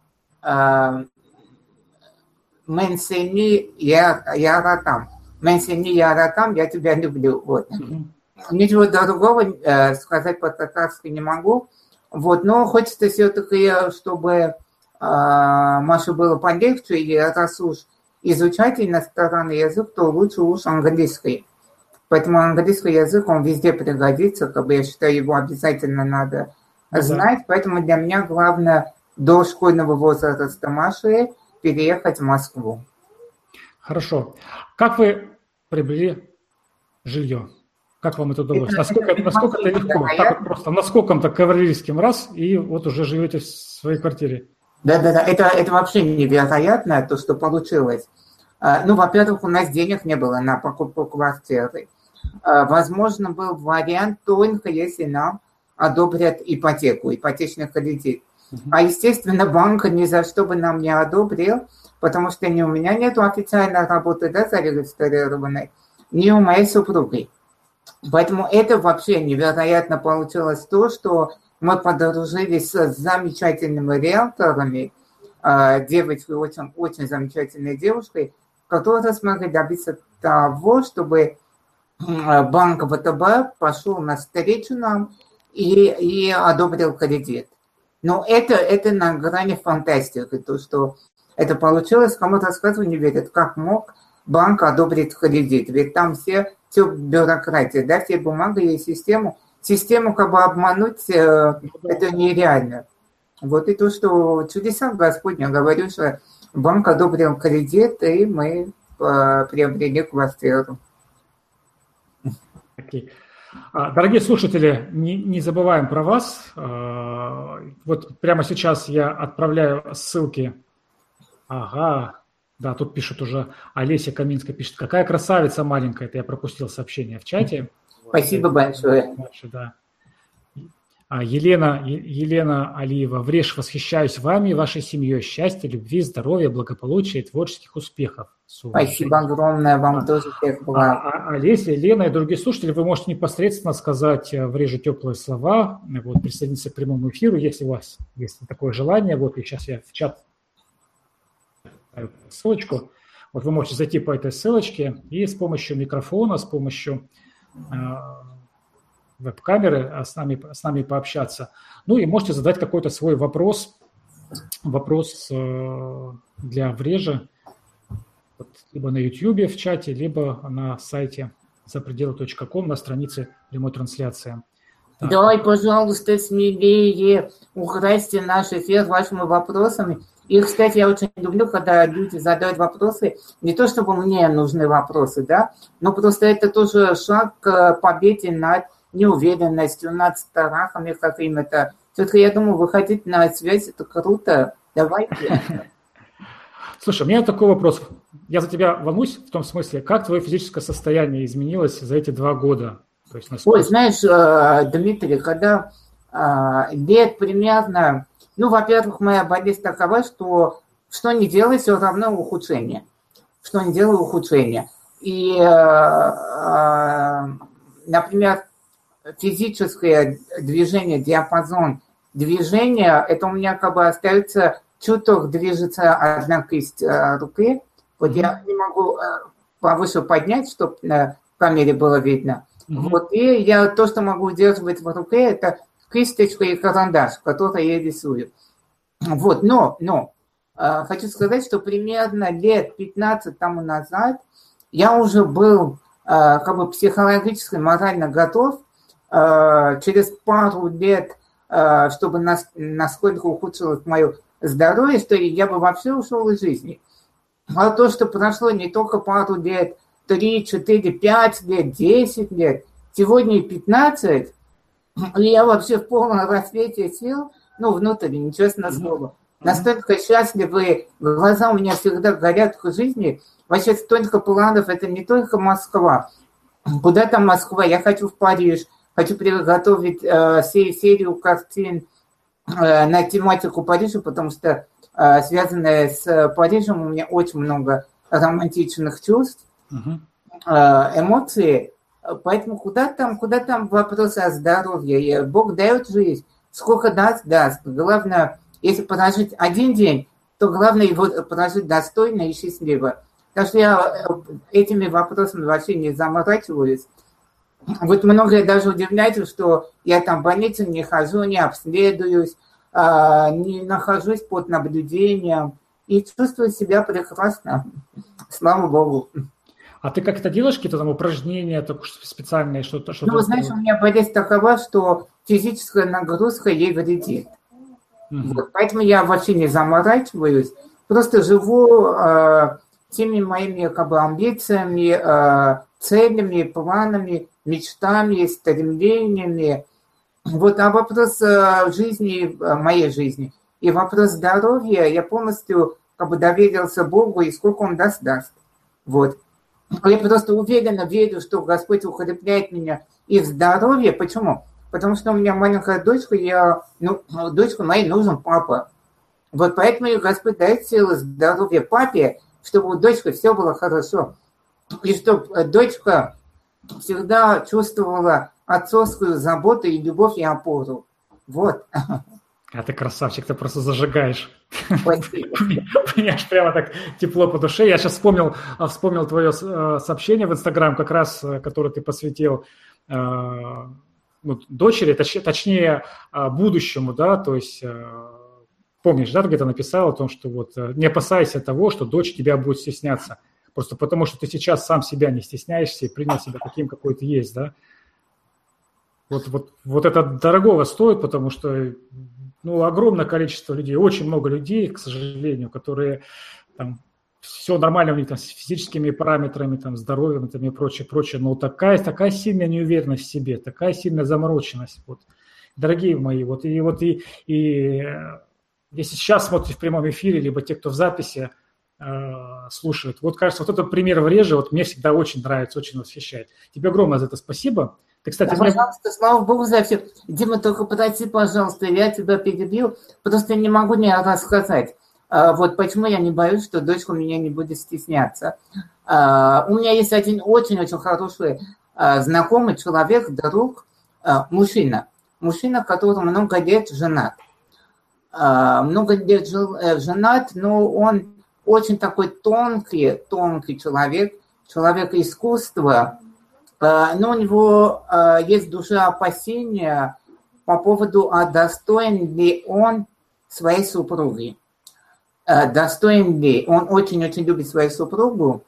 э, Менсени Яратам. Менсени Яратам, я тебя люблю. Вот. Ничего другого э, сказать по-татарски не могу. Вот, но хочется все-таки, чтобы э, Маше было полегче, и раз уж изучать иностранный язык, то лучше уж английский. Поэтому английский язык, он везде пригодится, как бы я считаю, его обязательно надо знать. Поэтому для меня главное до школьного возраста Маши переехать в Москву.
Хорошо. Как вы приобрели жилье? Как вам это удалось? Это, насколько это, насколько это легко? Так вот просто наскоком-то кавалерийским раз, и вот уже живете в своей квартире.
Да-да-да, это, это вообще невероятно, то, что получилось. А, ну, во-первых, у нас денег не было на покупку квартиры. А, возможно, был вариант только если нам одобрят ипотеку, ипотечный кредит. А, естественно, банк ни за что бы нам не одобрил, потому что ни у меня нет официальной работы, да, зарегистрированной, ни у моей супруги. Поэтому это вообще невероятно получилось то, что мы подружились с замечательными риэлторами, а, девочкой, очень, очень замечательной девушкой, которая смогли добиться того, чтобы банк ВТБ пошел навстречу нам и, и одобрил кредит. Но это, это на грани фантастики, то, что это получилось, кому-то рассказываю, не верят, как мог банк одобрить кредит, ведь там все, все бюрократия, да, все бумаги и систему, систему как бы обмануть, э, это нереально. Вот и то, что чудеса Господня, говорю, что банк одобрил кредит, и мы э, приобрели квартиру.
Okay. А, дорогие слушатели, не, не забываем про вас. А, вот прямо сейчас я отправляю ссылки. Ага, да, тут пишет уже Олеся Каминская, пишет, какая красавица маленькая. Это я пропустил сообщение в чате.
Спасибо большое.
Да. А, Елена, Елена Алиева, Вреш, восхищаюсь вами и вашей семьей. Счастья, любви, здоровья, благополучия и творческих успехов.
Спасибо огромное, вам а, тоже всех
а, а, а если Лена и другие слушатели, вы можете непосредственно сказать э, в реже теплые слова, вот, присоединиться к прямому эфиру, если у вас есть такое желание. Вот и сейчас я в чат ссылочку. Вот вы можете зайти по этой ссылочке и с помощью микрофона, с помощью э, веб-камеры а с нами, с нами пообщаться. Ну и можете задать какой-то свой вопрос, вопрос э, для Врежа, вот, либо на YouTube в чате, либо на сайте запределы.ком на странице прямой трансляции.
Так. Давай, пожалуйста, смелее украсьте наш эфир вашими вопросами. И, кстати, я очень люблю, когда люди задают вопросы, не то чтобы мне нужны вопросы, да, но просто это тоже шаг к победе над неуверенностью, над страхами какими-то. Все-таки я думаю, выходить на связь – это круто. Давайте.
Слушай, у меня такой вопрос. Я за тебя волнуюсь в том смысле, как твое физическое состояние изменилось за эти два года?
То есть, насколько... Ой, знаешь, э, Дмитрий, когда э, лет примерно... Ну, во-первых, моя болезнь такова, что что не делай, все равно ухудшение. Что не делай, ухудшение. И, э, например, физическое движение, диапазон движения, это у меня как бы остается чуток движется одна кисть э, руки. Вот mm-hmm. я не могу э, повыше поднять, чтобы на камере было видно. Mm-hmm. Вот, и я то, что могу удерживать в руке, это кисточка и карандаш, который я рисую. Вот, но, но, э, хочу сказать, что примерно лет 15 тому назад я уже был как бы психологически, морально готов Э, через пару лет, э, чтобы нас, насколько ухудшилось мое здоровье, что я бы вообще ушел из жизни. А то, что прошло не только пару лет, 3, 4, 5 лет, 10 лет, сегодня 15, и я вообще в полном рассвете сил, ну, внутренне, честно слово. Настолько счастливы, глаза у меня всегда горят в жизни. Вообще столько планов, это не только Москва. Куда там Москва? Я хочу в Париж, Хочу приготовить э, серию картин э, на тематику Парижа, потому что э, связанная с Парижем у меня очень много романтичных чувств, э, эмоций. Поэтому куда там, куда там вопросы о здоровье? Бог дает жизнь. Сколько даст, даст. Главное, если прожить один день, то главное его прожить достойно и счастливо. Так что я э, этими вопросами вообще не заморачиваюсь. Вот многое даже удивляется, что я там в больнице не хожу, не обследуюсь, а, не нахожусь под наблюдением и чувствую себя прекрасно. Слава Богу.
А ты как это делаешь, какие-то там упражнения так специальные, что-то? Что
ну, знаешь, у меня болезнь такова, что физическая нагрузка ей вредит. Угу. Вот, поэтому я вообще не заморачиваюсь, просто живу э, теми моими как бы амбициями, э, целями, планами, мечтами, стремлениями. Вот, а вопрос э, жизни, э, моей жизни, и вопрос здоровья, я полностью как бы доверился Богу, и сколько Он даст, даст. Вот. Я просто уверенно верю, что Господь укрепляет меня и в здоровье. Почему? Потому что у меня маленькая дочка, я, ну, дочка моей нужен папа. Вот поэтому Господь дает силы здоровья папе, чтобы у дочки все было хорошо. И чтобы дочка всегда чувствовала отцовскую заботу и любовь и опору. Вот.
А ты красавчик, ты просто зажигаешь. Спасибо. Мне аж прямо так тепло по душе. Я сейчас вспомнил, а, вспомнил твое э, сообщение в Инстаграм, как раз, э, которое ты посвятил ну, дочери, точ, точнее, будущему, да, то есть помнишь, да, ты где-то написал о том, что вот не опасайся того, что дочь тебя будет стесняться. Просто потому, что ты сейчас сам себя не стесняешься и принял себя таким, какой ты есть, да? Вот, вот, вот это дорогого стоит, потому что ну, огромное количество людей, очень много людей, к сожалению, которые там, все нормально у них там, с физическими параметрами, там, здоровьем там, и прочее, прочее, но такая, такая сильная неуверенность в себе, такая сильная замороченность. Вот. Дорогие мои, вот и вот и, и э, если сейчас смотрите в прямом эфире, либо те, кто в записи, слушают. Вот, кажется, вот этот пример в реже вот мне всегда очень нравится, очень восхищает. Тебе огромное за это спасибо.
Ты, кстати, да, мне... пожалуйста, слава богу за все. Дима, только прости, пожалуйста, я тебя перебил. Просто не могу не рассказать. А, вот почему я не боюсь, что дочка меня не будет стесняться. А, у меня есть один очень-очень хороший а, знакомый человек, друг, мужчина. Мужчина, который много лет женат. Много лет э, женат, но он очень такой тонкий, тонкий человек, человек искусства, но у него есть в душе опасения по поводу, а достоин ли он своей супруги. Э, достоин ли. Он очень-очень любит свою супругу.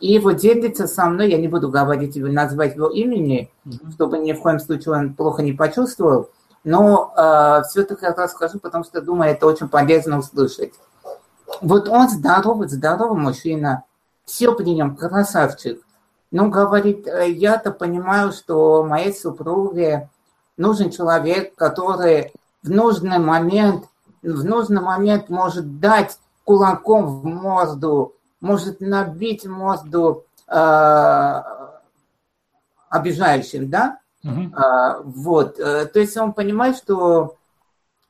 И вот делится со мной, я не буду говорить его, назвать его имени, чтобы ни в коем случае он плохо не почувствовал, но э, все-таки расскажу, потому что думаю, это очень полезно услышать. Вот он здоровый, здоровый мужчина, все при нем красавчик. Ну, говорит, «Э, я-то понимаю, что моей супруге нужен человек, который в нужный момент, в нужный момент может дать кулаком в мозду, может набить мозду э, обижающим, да? Uh-huh. А, вот, э, то есть он понимает, что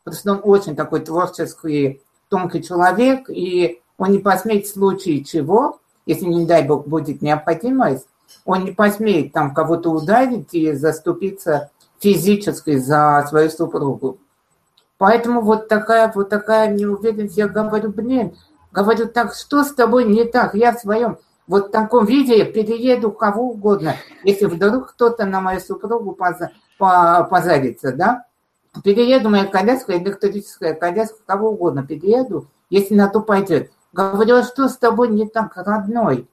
просто он очень такой творческий, тонкий человек, и он не посмеет в случае чего, если, не дай бог, будет необходимость, он не посмеет там кого-то ударить и заступиться физически за свою супругу. Поэтому вот такая вот такая неуверенность, я говорю, блин, говорю, так что с тобой не так? Я в своем вот таком виде перееду кого угодно. Если вдруг кто-то на мою супругу поза, по, позарится, да? Перееду моя коляска, электрическая коляска, кого угодно перееду, если на то пойдет. Говорю, а что с тобой не так, родной?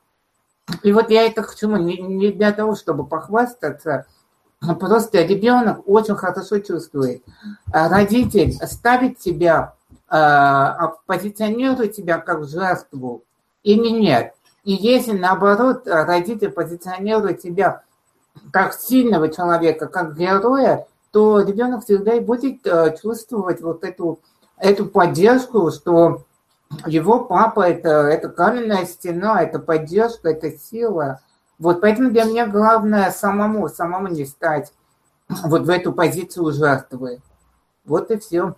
И вот я это к чему? Не, не для того, чтобы похвастаться, Просто ребенок очень хорошо чувствует. А родитель ставит тебя, а, позиционирует тебя как жертву или нет. И если наоборот родитель позиционирует тебя как сильного человека, как героя, то ребенок всегда и будет э, чувствовать вот эту, эту поддержку, что его папа это, это каменная стена, это поддержка, это сила – вот поэтому для меня главное самому, самому не стать вот в эту позицию жертвы. Вот и все.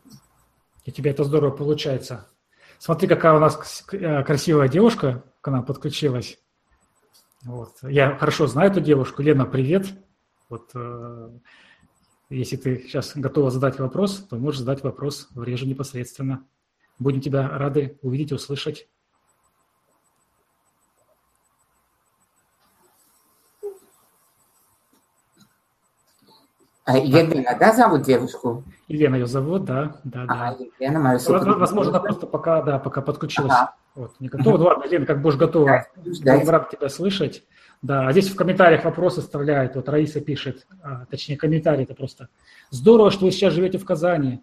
И тебе это здорово получается. Смотри, какая у нас э, красивая девушка к нам подключилась. Вот. Я хорошо знаю эту девушку. Лена, привет. Вот, э, если ты сейчас готова задать вопрос, то можешь задать вопрос в реже непосредственно. Будем тебя рады увидеть и услышать.
А Елена, да, зовут девушку?
Елена ее зовут, да, да, да. А, Елена, моя супруга. Возможно, просто пока, да, пока подключилась. Ага. Вот, не готова. Ну, ладно, Елена, как будешь готова. Будем рад тебя слышать. Да, а здесь в комментариях вопросы оставляют. Вот Раиса пишет, а, точнее, комментарий это просто. Здорово, что вы сейчас живете в Казани.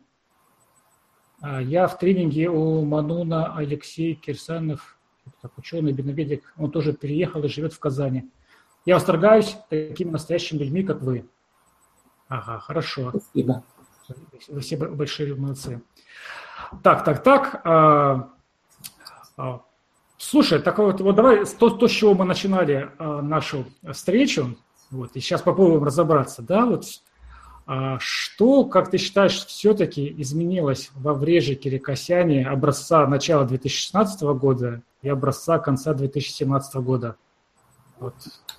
А, я в тренинге у Мануна Алексей Кирсанов, так, ученый, бедноведик, он тоже переехал и живет в Казани. Я восторгаюсь такими настоящими людьми, как вы. Ага, хорошо. Спасибо. Вы все большие молодцы. Так, так, так. А, а, слушай, так вот, вот давай то, то, с чего мы начинали а, нашу встречу, вот, и сейчас попробуем разобраться, да, вот а, что, как ты считаешь, все-таки изменилось во вреже Кирикосяне образца начала 2016 года и образца конца 2017 года? Вот.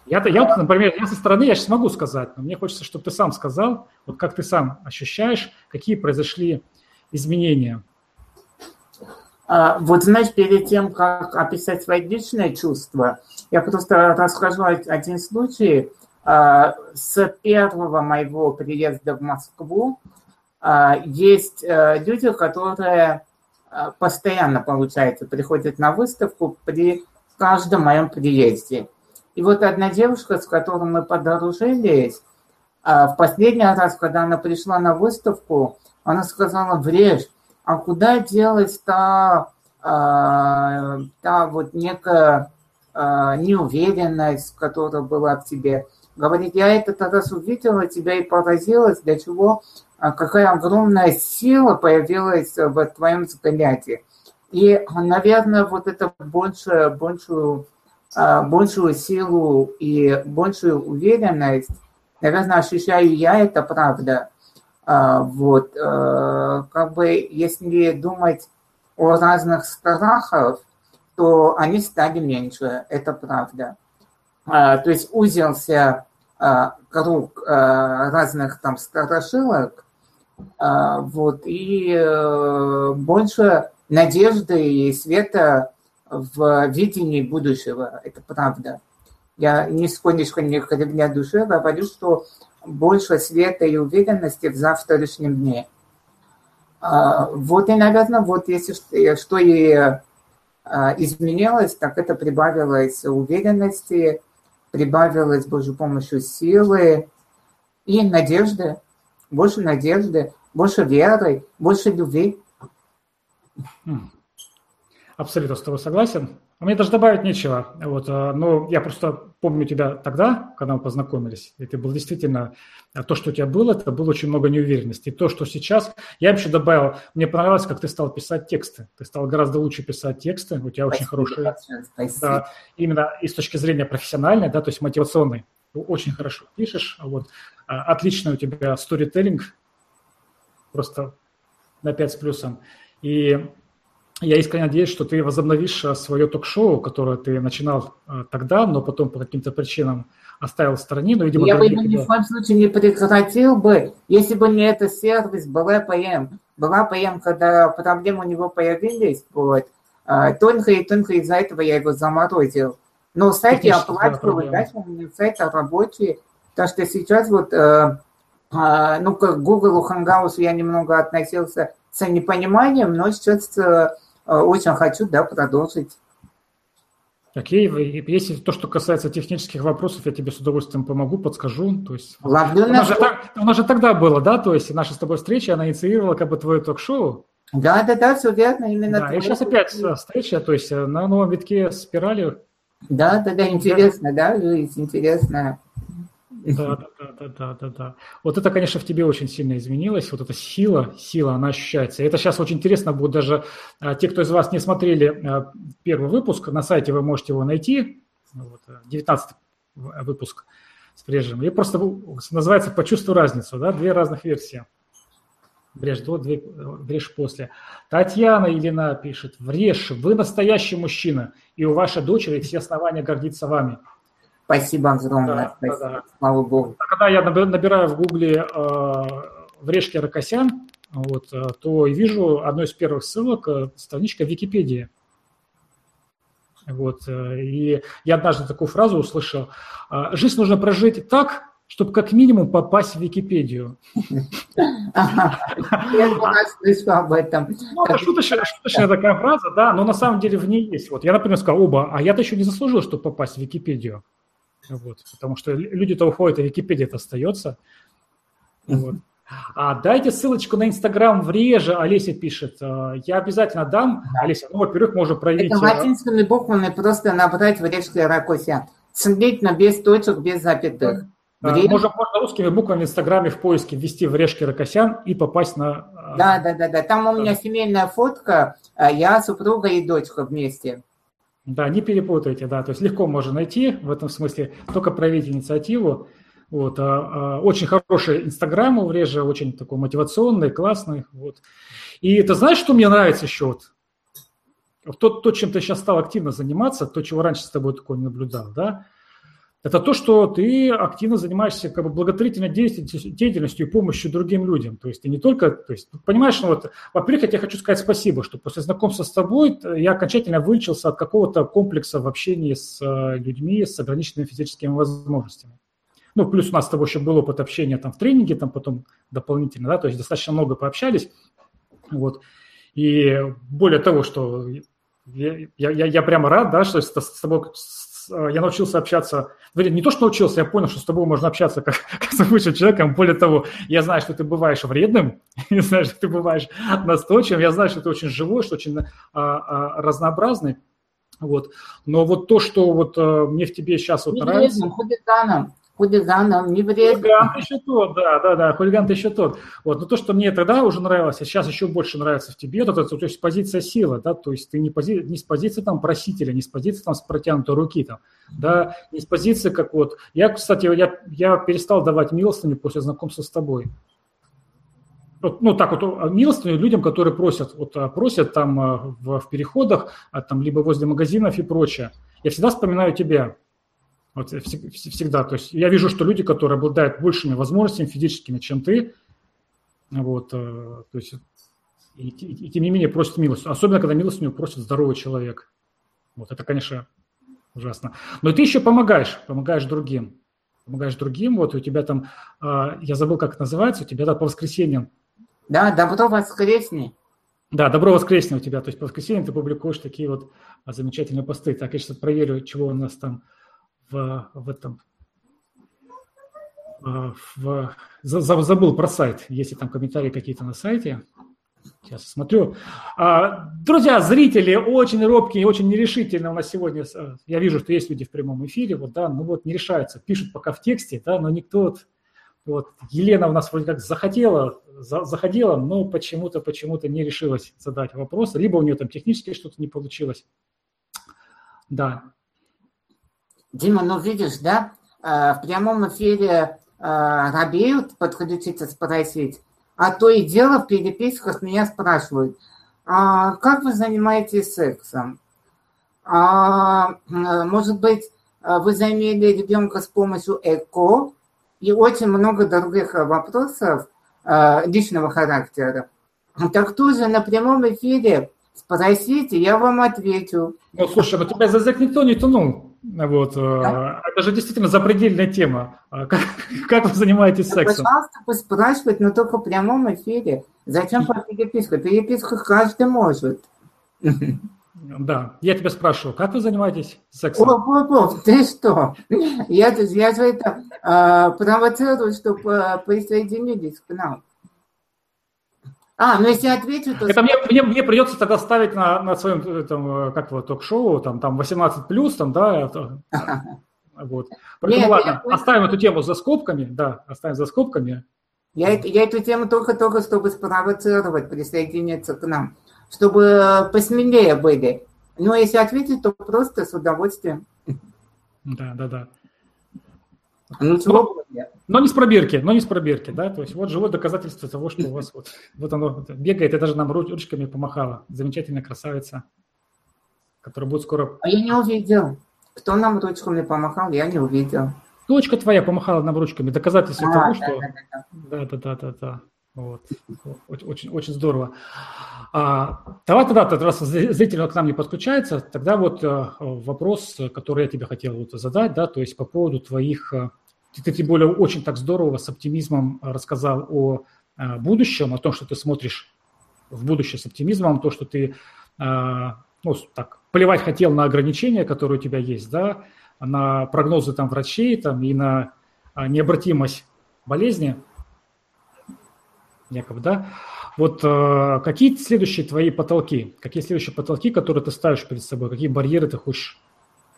Я, я например, я со стороны, я сейчас могу сказать, но мне хочется, чтобы ты сам сказал, вот как ты сам ощущаешь, какие произошли изменения.
А, вот, знаешь, перед тем, как описать свои личные чувства, я просто расскажу один случай. А, с первого моего приезда в Москву а, есть э, люди, которые постоянно, получается, приходят на выставку при каждом моем приезде. И вот одна девушка, с которой мы подружились, в последний раз, когда она пришла на выставку, она сказала, врежь, а куда делась та, а, та вот некая а, неуверенность, которая была в тебе. Говорит, я этот раз увидела тебя и поразилась, для чего, какая огромная сила появилась в твоем взгляде. И, наверное, вот это больше, большую а, большую силу и большую уверенность наверное, ощущаю я, это правда. А, вот, э, как бы, если думать о разных страхах, то они стали меньше, это правда. А, то есть узился а, круг разных там страшилок, вот, и э, больше надежды и света в видении будущего, это правда. Я нисколько не кривля души говорю, что больше света и уверенности в завтрашнем дне. А, вот и, наверное, вот если что и а, изменилось, так это прибавилось уверенности, прибавилось Божьей помощью силы и надежды, больше надежды, больше веры, больше любви.
Абсолютно с тобой согласен. А мне даже добавить нечего. Вот, а, но я просто помню тебя тогда, когда мы познакомились. И ты был действительно... А, то, что у тебя было, это было очень много неуверенности. И то, что сейчас... Я еще добавил, мне понравилось, как ты стал писать тексты. Ты стал гораздо лучше писать тексты. У тебя спасибо, очень хорошие... Да, именно и с точки зрения профессиональной, да, то есть мотивационной. Очень хорошо пишешь. Вот. Отлично у тебя сторителлинг. Просто на 5 с плюсом. И я искренне надеюсь, что ты возобновишь э, свое ток-шоу, которое ты начинал э, тогда, но потом по каким-то причинам оставил в стороне. Но,
видимо, Я бы его ни в коем случае не прекратил бы, если бы не этот сервис БЛПМ. БЛПМ, когда проблемы у него появились, вот, э, только и только из-за этого я его заморозил. Но сайт я оплачивал, дальше у меня сайт рабочий, потому что сейчас вот, ну, как Google Hangouts я немного относился с непониманием, но сейчас Э, очень хочу, да, продолжить.
Окей, если то, что касается технических вопросов, я тебе с удовольствием помогу, подскажу. То есть,
у, нас
же, у нас же тогда было, да, то есть наша с тобой встреча, она инициировала как бы твое ток-шоу.
Да, да, да, все верно, именно.
Да, и сейчас опять встреча, то есть на новом витке спирали.
Да, да, да, интересно, да, жизнь интересная.
Да, да, да, да, да, да. Вот это, конечно, в тебе очень сильно изменилось. Вот эта сила, сила, она ощущается. Это сейчас очень интересно будет даже а, те, кто из вас не смотрели а, первый выпуск, на сайте вы можете его найти. Вот, 19 выпуск с Брежем. И просто называется «Почувствуй разницу», да, две разных версии. Брешь до, две, брешь после. Татьяна Елена пишет, врежь, вы настоящий мужчина, и у вашей дочери все основания гордиться вами.
Спасибо огромное. Да, Спасибо. Да, да. Слава Богу.
А когда я набираю в Гугле э, Врешки Ракосян, вот, э, то вижу одну из первых ссылок, э, страничка Википедии. Вот, э, и я однажды такую фразу услышал. Жизнь нужно прожить так, чтобы как минимум попасть в Википедию.
Я слышал об этом.
Ну, это шуточная, шуточная такая фраза, да, но на самом деле в ней есть. Вот я, например, сказал, оба, а я-то еще не заслужил, чтобы попасть в Википедию. Вот, потому что люди-то уходят, а Википедия это остается. Вот. А дайте ссылочку на Инстаграм в реже, Олеся пишет. «А, я обязательно дам. Да. Олеся, ну, во-первых, можно проверить...
Это латинскими буквами просто набрать в речке Ракося. Смотрительно, без точек, без запятых.
Да. Время... Можно, можно русскими буквами в Инстаграме в поиске ввести в решке Ракосян и попасть на...
А, да, да, да, да. Там у меня семейная фотка, я, супруга и дочка вместе.
Да, не перепутайте, да, то есть легко можно найти в этом смысле, только проявить инициативу. Вот, а, а, очень хороший Инстаграм у Врежа, очень такой мотивационный, классный. Вот. И ты знаешь, что мне нравится еще? Вот, то, то, чем ты сейчас стал активно заниматься, то, чего раньше с тобой такое не наблюдал, да, это то, что ты активно занимаешься как бы благотворительной деятельностью и помощью другим людям. То есть ты не только, то есть, понимаешь, ну вот, во-первых, я тебе хочу сказать спасибо, что после знакомства с тобой я окончательно вылечился от какого-то комплекса в общении с э, людьми с ограниченными физическими возможностями. Ну, плюс у нас с тобой еще был опыт общения там в тренинге, там потом дополнительно, да, то есть достаточно много пообщались. Вот. И более того, что я, я, я прямо рад, да, что с тобой я научился общаться, не то, что научился, я понял, что с тобой можно общаться как, как с обычным человеком. Более того, я знаю, что ты бываешь вредным, я знаю, что ты бываешь настойчивым, я знаю, что ты очень живой, что очень а, а, разнообразный. Вот. Но вот то, что вот а, мне в тебе сейчас вот
нравится... Хулиганом, хулиганом не вредно.
Хулиган еще тот, да, да, да, хулиган еще тот. Вот, но то, что мне тогда уже нравилось, а сейчас еще больше нравится в тебе, это, то есть позиция силы, да, то есть ты не, пози, не с позиции там просителя, не с позиции там с протянутой руки там, да, не с позиции как вот, я, кстати, я, я перестал давать милостыню после знакомства с тобой. ну, так вот, а милостыню людям, которые просят, вот а, просят там а, в, в переходах, там, либо возле магазинов и прочее. Я всегда вспоминаю тебя, вот всегда. То есть я вижу, что люди, которые обладают большими возможностями физическими, чем ты, вот, э, то есть и, и, и тем не менее просят милость. Особенно, когда милость у него просит здоровый человек. Вот это, конечно, ужасно. Но ты еще помогаешь, помогаешь другим. Помогаешь другим, вот у тебя там, э, я забыл, как это называется, у тебя там по воскресеньям.
Да, добро воскресни.
Да, добро воскресни у тебя. То есть по воскресеньям ты публикуешь такие вот а, замечательные посты. Так, я сейчас проверю, чего у нас там в, в этом а, в, забыл про сайт, если там комментарии какие-то на сайте. Сейчас смотрю. А, друзья, зрители очень робкие, очень нерешительные у нас сегодня. Я вижу, что есть люди в прямом эфире, вот, да, ну вот не решаются, пишут пока в тексте, да, но никто вот, вот Елена у нас вроде как захотела, за, заходила, но почему-то, почему-то не решилась задать вопрос, либо у нее там технически что-то не получилось. Да,
Дима, ну видишь, да, э, в прямом эфире э, робеют подключиться спросить, а то и дело в переписках меня спрашивают, а как вы занимаетесь сексом? А, э, может быть, вы заимели ребенка с помощью ЭКО и очень много других вопросов личного характера. Так тоже на прямом эфире спросите, я вам отвечу.
Ну, слушай, ну тебя за язык никто не тянул. Вот. Э, да? Это же действительно запредельная тема. А как, как вы занимаетесь да, сексом?
Пожалуйста, спрашивать, но только в прямом эфире. Зачем по переписку? Переписку каждый может.
Да, я тебя спрашиваю, как вы занимаетесь сексом?
О, о, о, ты что? Я, я же это э, провоцирую, чтобы э, присоединились к нам. А, ну если ответить,
то... Это мне, мне, мне придется тогда ставить на, на своем там, как его, ток-шоу, там, там 18 плюс, там, да, это, вот. Поэтому Нет, ладно, я... оставим эту тему за скобками, да, оставим за скобками.
Я, я эту тему только-только, чтобы спровоцировать, присоединиться к нам, чтобы посмелее были. Но если ответить, то просто с удовольствием.
Да, да, да. Ну, но, но не с пробирки, но не с пробирки, да, то есть вот живое доказательство того, что у вас вот, вот оно бегает, и даже нам ручками помахала. Замечательная красавица, которая будет скоро...
А я не увидел. Кто нам ручками помахал, я не увидел.
Дочка твоя помахала нам ручками, доказательство а, того, да, что... Да, да, да, да, да. Вот. Очень, очень здорово. А, давай тогда, раз зритель к нам не подключается, тогда вот а, вопрос, который я тебе хотел вот задать, да, то есть по поводу твоих э, ты, тем более очень так здорово с оптимизмом рассказал о э, будущем, о том, что ты смотришь в будущее с оптимизмом, то, что ты э, ну, так, плевать хотел на ограничения, которые у тебя есть, да, на прогнозы там врачей там, и на э, необратимость болезни, якобы, да. Вот э, какие следующие твои потолки, какие следующие потолки, которые ты ставишь перед собой, какие барьеры ты хочешь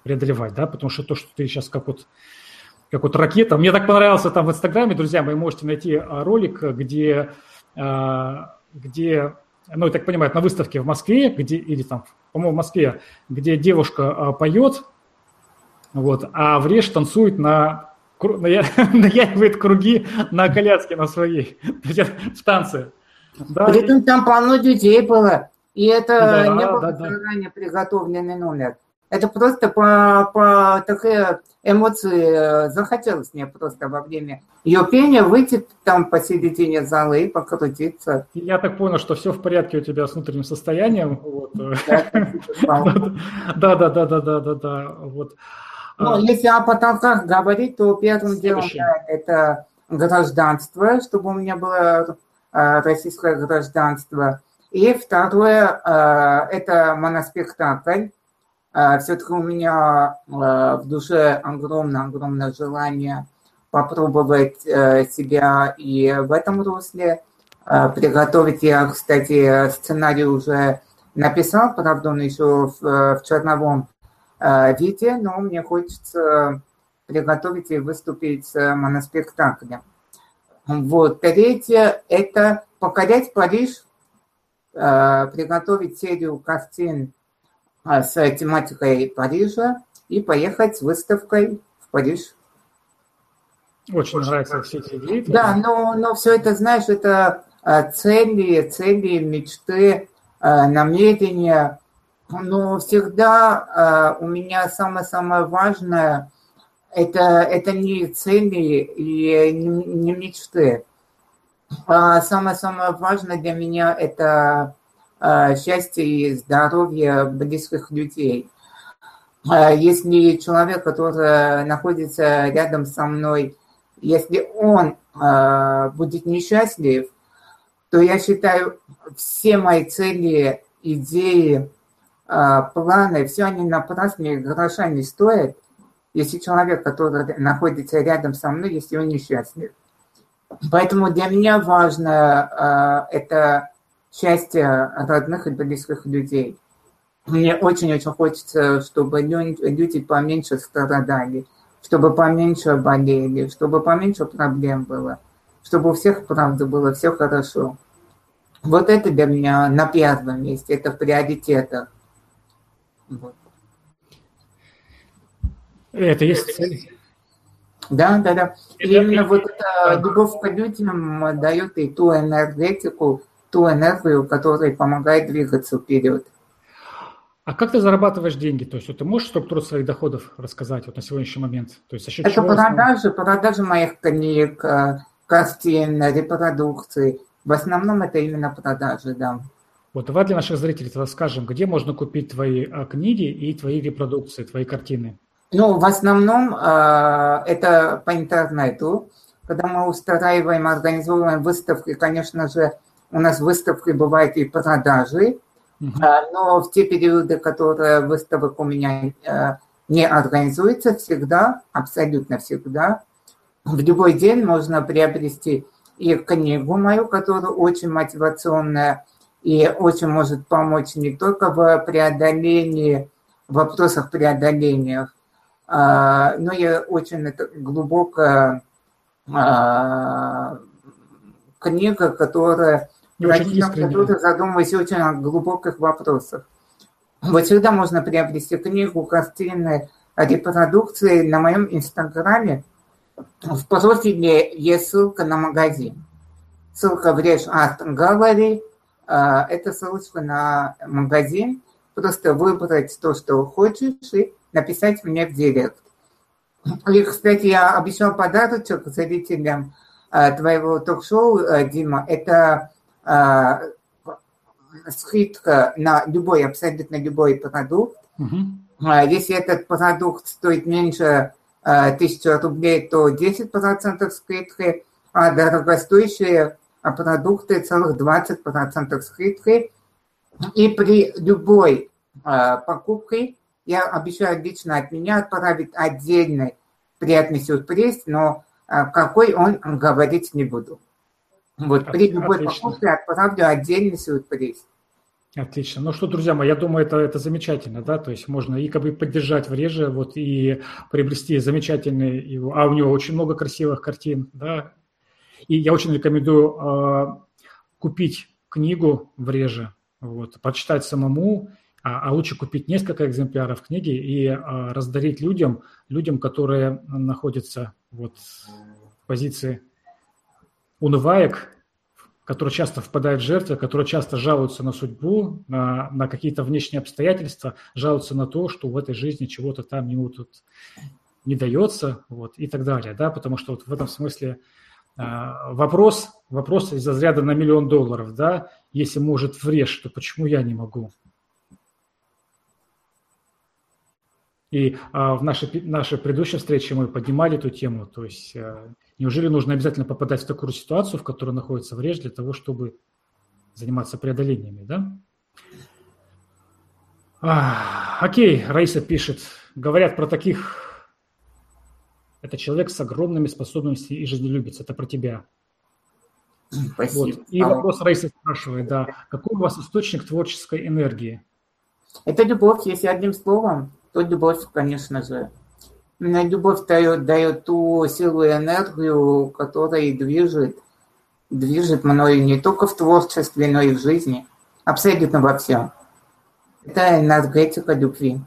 преодолевать, да, потому что то, что ты сейчас как вот как вот ракета. Мне так понравился там в Инстаграме, друзья, вы можете найти а, ролик, где, а, где ну, я так понимаю, на выставке в Москве, где, или там, по-моему, в Москве, где девушка а, поет, вот, а в Реж танцует на, наяривает круги на коляске на своей, в танце.
Да, При этом там полно детей было, и это да, не был да, заранее да. приготовленный номер. Это просто по, по такие эмоции э, захотелось мне просто во время ее пения выйти там посередине зала и покрутиться.
Я так понял, что все в порядке у тебя с внутренним состоянием. Да, да, да, да, да, да, да. Вот.
Ну, если о потолках говорить, то первым делом это гражданство, чтобы у меня было э, российское гражданство. И второе э, это моноспектакль а, Все-таки у меня а, в душе огромное-огромное желание попробовать э, себя и в этом русле а, приготовить. Я, кстати, сценарий уже написал, правда, он еще в, в черновом виде, но мне хочется приготовить и выступить с моноспектаклем. Вот. Третье – это покорять Париж, э, приготовить серию картин э, с тематикой Парижа и поехать с выставкой в Париж.
Очень нравятся все эти идеи.
Да, но, но все это, знаешь, это э, цели, цели, мечты, намерения. Но всегда у меня самое-самое важное это, это не цели и не, не мечты. А самое-самое важное для меня – это а, счастье и здоровье близких людей. А, если человек, который находится рядом со мной, если он а, будет несчастлив, то я считаю, все мои цели, идеи, планы, все они напрасные, гроша не стоят, если человек, который находится рядом со мной, если он несчастлив. Поэтому для меня важно э, это счастье родных и близких людей. Мне очень-очень хочется, чтобы люди поменьше страдали, чтобы поменьше болели, чтобы поменьше проблем было, чтобы у всех, правда, было все хорошо. Вот это для меня на первом месте, это в приоритетах. Вот.
Это есть цель.
Да, да, да. И именно вот эта любовь к людям дает и ту энергетику, ту энергию, которая помогает двигаться вперед.
А как ты зарабатываешь деньги? То есть вот ты можешь структуру своих доходов рассказать вот на сегодняшний момент? То есть,
Это продажи, продажи моих книг, э, картин, репродукции. В основном это именно продажи, да.
Вот давай для наших зрителей тогда скажем, где можно купить твои э, книги и твои репродукции, твои картины?
Ну, в основном э, это по интернету. Когда мы устраиваем, организовываем выставки, конечно же, у нас выставки бывают и продажи, э, но в те периоды, которые выставок у меня э, не организуется, всегда, абсолютно всегда, в любой день можно приобрести и книгу мою, которая очень мотивационная и очень может помочь не только в преодолении, в вопросах преодоления а, но я очень глубокая а, книга, которая которая задумывается очень о глубоких вопросах. Вот сюда можно приобрести книгу, картины, репродукции на моем инстаграме. В профиле есть ссылка на магазин. Ссылка в Реш Арт Gallery. А, это ссылочка на магазин. Просто выбрать то, что хочешь, и написать мне в директ. И, кстати, я обещал подарочек зрителям э, твоего ток-шоу, э, Дима. Это скидка на любой, абсолютно любой продукт. Угу. Если этот продукт стоит меньше тысячи рублей, то 10% скидки, а дорогостоящие продукты целых 20% скидки. И при любой покупке я обещаю лично от меня отправить отдельный приятный сюрприз, но какой он говорить не буду. Вот при любой Отлично. покупке отправлю отдельный сюрприз.
Отлично. Ну что, друзья мои, я думаю, это, это замечательно, да, то есть можно и как бы поддержать в реже, вот, и приобрести замечательный его, а у него очень много красивых картин, да, и я очень рекомендую э, купить книгу в реже, вот, прочитать самому, а, а лучше купить несколько экземпляров книги и а, раздарить людям, людям, которые находятся вот в позиции унываек, которые часто впадают в жертвы, которые часто жалуются на судьбу, на, на какие-то внешние обстоятельства, жалуются на то, что в этой жизни чего-то там ему тут не дается, вот, и так далее, да, потому что вот в этом смысле э, вопрос, вопрос из разряда на миллион долларов, да, если может врежь, то почему я не могу? И а, в нашей, нашей предыдущей встрече мы поднимали эту тему. То есть а, неужели нужно обязательно попадать в такую ситуацию, в которой находится вред, для того, чтобы заниматься преодолениями, да? А, окей, Раиса пишет. Говорят про таких... Это человек с огромными способностями и жизнелюбец. Это про тебя. Спасибо. Вот. И вопрос Раиса спрашивает, да, какой у вас источник творческой энергии?
Это любовь, если одним словом то любовь, конечно же. любовь дает, дает ту силу и энергию, которая движет, движет мною не только в творчестве, но и в жизни. Абсолютно во всем. Это энергетика любви.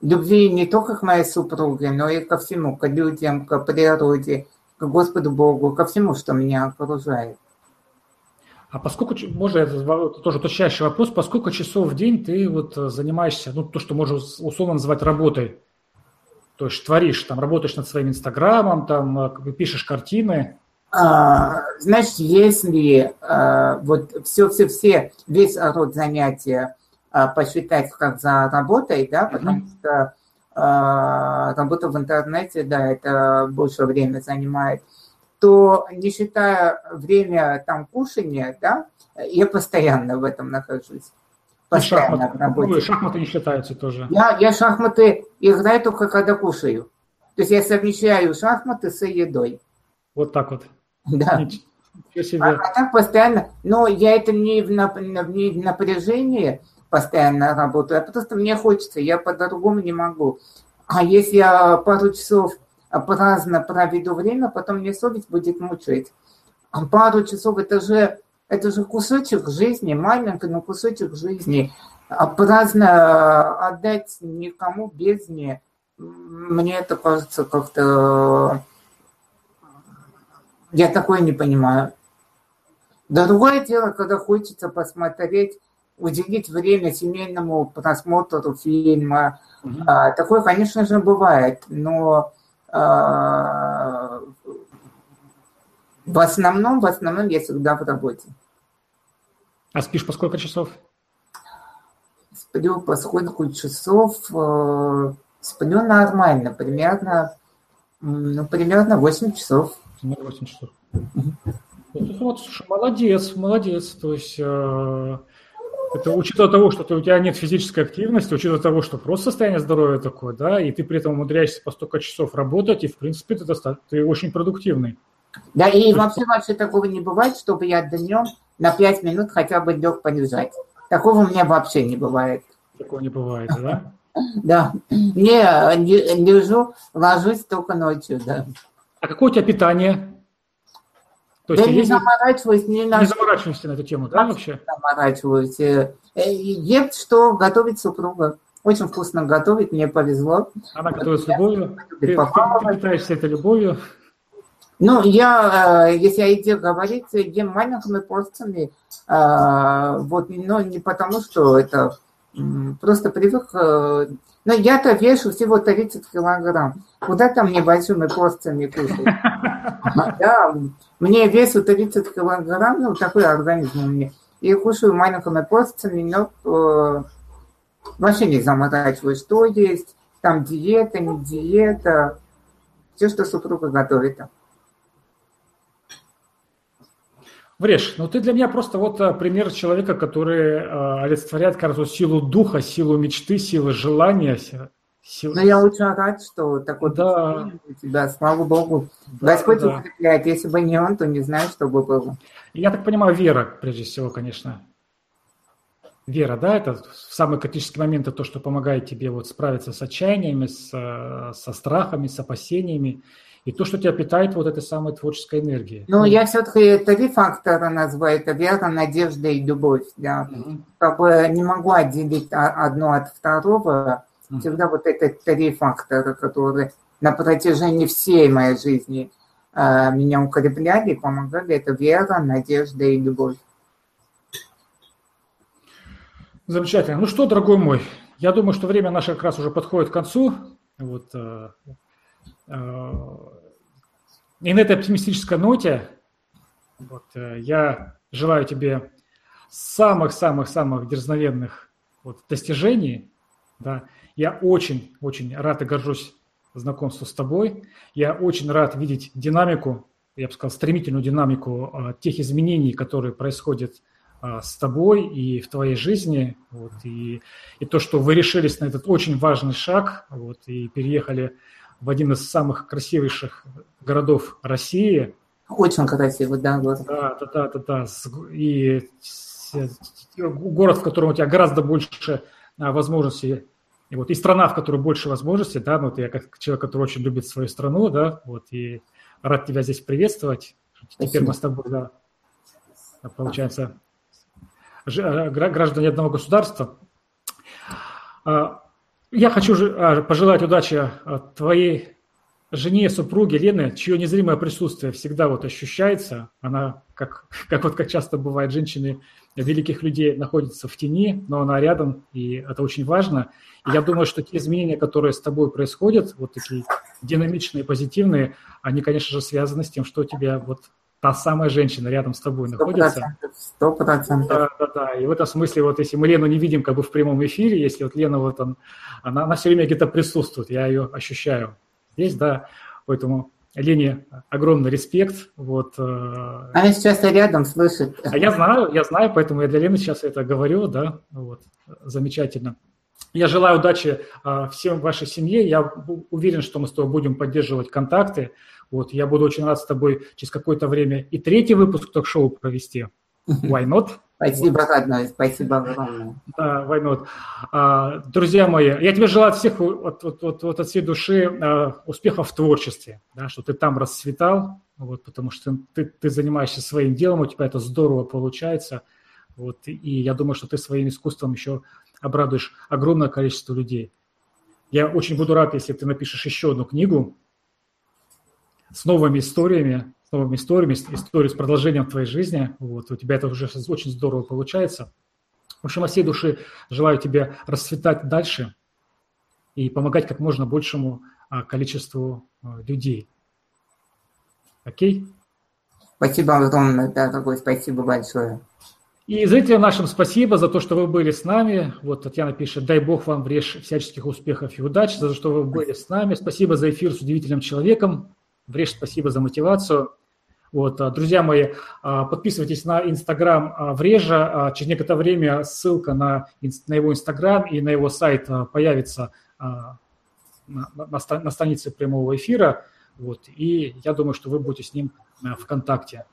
Любви не только к моей супруге, но и ко всему, к людям, к природе, к Господу Богу, ко всему, что меня окружает.
А поскольку, можно это тоже уточняющий вопрос, по сколько часов в день ты вот занимаешься, ну, то, что можно условно называть работой? То есть творишь, там, работаешь над своим инстаграмом, там, пишешь картины?
А, значит, если а, вот все-все-все, весь род занятия а, посчитать как за работой, да, потому mm-hmm. что работа в интернете, да, это больше времени занимает, то не считая время там кушания, да, я постоянно в этом нахожусь.
Постоянно шахматы, в работе. Ну, шахматы не считаются тоже.
Я, я шахматы играю только когда кушаю. То есть я совмещаю шахматы с едой.
Вот так вот.
Да. А, а так постоянно, но я это не в, нап, не в напряжении постоянно работаю, а просто мне хочется, я по-другому не могу. А если я пару часов праздно проведу время, потом мне совесть будет мучить. А пару часов это же, это же кусочек жизни, маленький, но кусочек жизни. А праздно отдать никому без не, мне это кажется как-то... Я такое не понимаю. Другое дело, когда хочется посмотреть, уделить время семейному просмотру фильма. Mm-hmm. Такое, конечно же, бывает, но в основном, в основном я всегда в работе.
А спишь по сколько часов?
Сплю по сколько часов? Э, сплю нормально, примерно, ну, примерно 8 часов.
8 часов. Угу. Вот, слушай, молодец, молодец. То есть э, это учитывая того, что ты, у тебя нет физической активности, учитывая того, что просто состояние здоровья такое, да, и ты при этом умудряешься по столько часов работать, и, в принципе, ты, доста... ты очень продуктивный.
Да, и вообще, вообще такого не бывает, чтобы я днем на 5 минут хотя бы лег полежать. Такого у меня вообще не бывает.
Такого не бывает, да?
Да. Не, лежу, ложусь только ночью, да.
А какое у тебя питание?
То есть, да не заморачиваюсь,
не, на... не заморачиваешься на эту тему, да, вообще?
Заморачиваюсь. Э, ем, что готовит супруга. Очень вкусно готовит, мне повезло.
Она готовит с любовью. Ты, ты, ты питаешься этой любовью.
Ну, я, э, если о еде говорить, ем маленькими порциями, э, вот, но не потому, что это просто привык. Но я-то вешу всего 30 килограмм. Куда там небольшими порциями кушать? Да, мне весу 30 килограмм, такой организм у меня. И кушаю маленькими порциями, но э, вообще не заморачиваюсь, что есть. Там диета, не диета. Все, что супруга готовит.
Врешь, ну ты для меня просто вот э, пример человека, который э, олицетворяет, кажется, силу духа, силу мечты, силу желания,
Сил... Но я очень рад, что такой да. у тебя, слава Богу. Да, Господь да. укрепляет. Если бы не он, то не знаю, что бы было.
Я так понимаю, вера, прежде всего, конечно. Вера, да, это в самые критические моменты то, что помогает тебе вот справиться с отчаяниями, с, со страхами, с опасениями, и то, что тебя питает вот этой самой творческой энергией.
Ну, я все-таки три фактора называю. Это вера, надежда и любовь. Да. Угу. Как бы не могу отделить одно от второго. Всегда вот это три фактора, которые на протяжении всей моей жизни э, меня укрепляли и помогали. Это вера, надежда и любовь.
Замечательно. Ну что, дорогой мой, я думаю, что время наше как раз уже подходит к концу. Вот, э, э, и на этой оптимистической ноте вот, э, я желаю тебе самых-самых-самых дерзновенных вот, достижений, да, я очень-очень рад и горжусь знакомству с тобой. Я очень рад видеть динамику, я бы сказал, стремительную динамику а, тех изменений, которые происходят а, с тобой и в твоей жизни. Вот, и, и то, что вы решились на этот очень важный шаг вот, и переехали в один из самых красивейших городов России.
Очень красивый, да,
город. Да, да, да, да, да. И город, в котором у тебя гораздо больше а, возможностей И вот и страна, в которой больше возможностей, да, ну, вот я как человек, который очень любит свою страну, да, вот, и рад тебя здесь приветствовать. Спасибо. Теперь мы с тобой, да, получается, э, граждане одного государства. А, я хочу а, пожелать удачи а, твоей жене, супруге Лены, чье незримое присутствие всегда вот ощущается. Она, как, как вот как часто бывает, женщины великих людей находятся в тени, но она рядом, и это очень важно. И я думаю, что те изменения, которые с тобой происходят, вот такие динамичные, позитивные, они, конечно же, связаны с тем, что у тебя вот та самая женщина рядом с тобой находится.
Сто процентов.
Да, да, да. И в этом смысле, вот если мы Лену не видим как бы в прямом эфире, если вот Лена вот он, она, она все время где-то присутствует, я ее ощущаю здесь, да, поэтому Лене огромный респект. Вот.
Э, она сейчас рядом слышит.
А я знаю, я знаю, поэтому я для Лены сейчас это говорю, да, вот, замечательно. Я желаю удачи а, всем вашей семье. Я уверен, что мы с тобой будем поддерживать контакты. Вот, я буду очень рад с тобой через какое-то время и третий выпуск ток-шоу провести. Why not?
Спасибо, родной, спасибо огромное.
Да, not? А, друзья мои, я тебе желаю от всех, от, от, от, от, от всей души а, успехов в творчестве, да, что ты там расцветал, вот, потому что ты, ты занимаешься своим делом, у тебя это здорово получается. Вот, и я думаю, что ты своим искусством еще обрадуешь огромное количество людей. Я очень буду рад, если ты напишешь еще одну книгу с новыми историями, с новыми историями, историю с продолжением твоей жизни. Вот, у тебя это уже очень здорово получается. В общем, от всей души желаю тебе расцветать дальше и помогать как можно большему а, количеству а, людей. Окей?
Спасибо огромное, дорогой, спасибо большое.
И зрителям нашим спасибо за то, что вы были с нами. Вот Татьяна пишет, дай Бог вам врежь всяческих успехов и удач, за то, что вы были с нами. Спасибо за эфир с удивительным человеком. Врежь, спасибо за мотивацию. Вот, а, друзья мои, а, подписывайтесь на Инстаграм а, Врежа. Через некоторое время ссылка на, на его Инстаграм и на его сайт появится на, на, на странице прямого эфира. Вот, и я думаю, что вы будете с ним в контакте.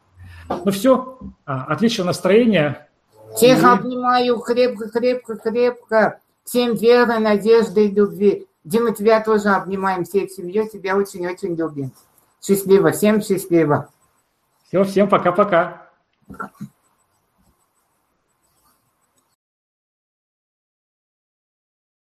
Ну все, отличное настроение.
Всех обнимаю крепко, крепко, крепко. Всем веры, надежды и любви. Дима, тебя тоже обнимаем всей семьей. Тебя очень-очень любим. Счастливо, всем счастливо.
Все, всем пока-пока.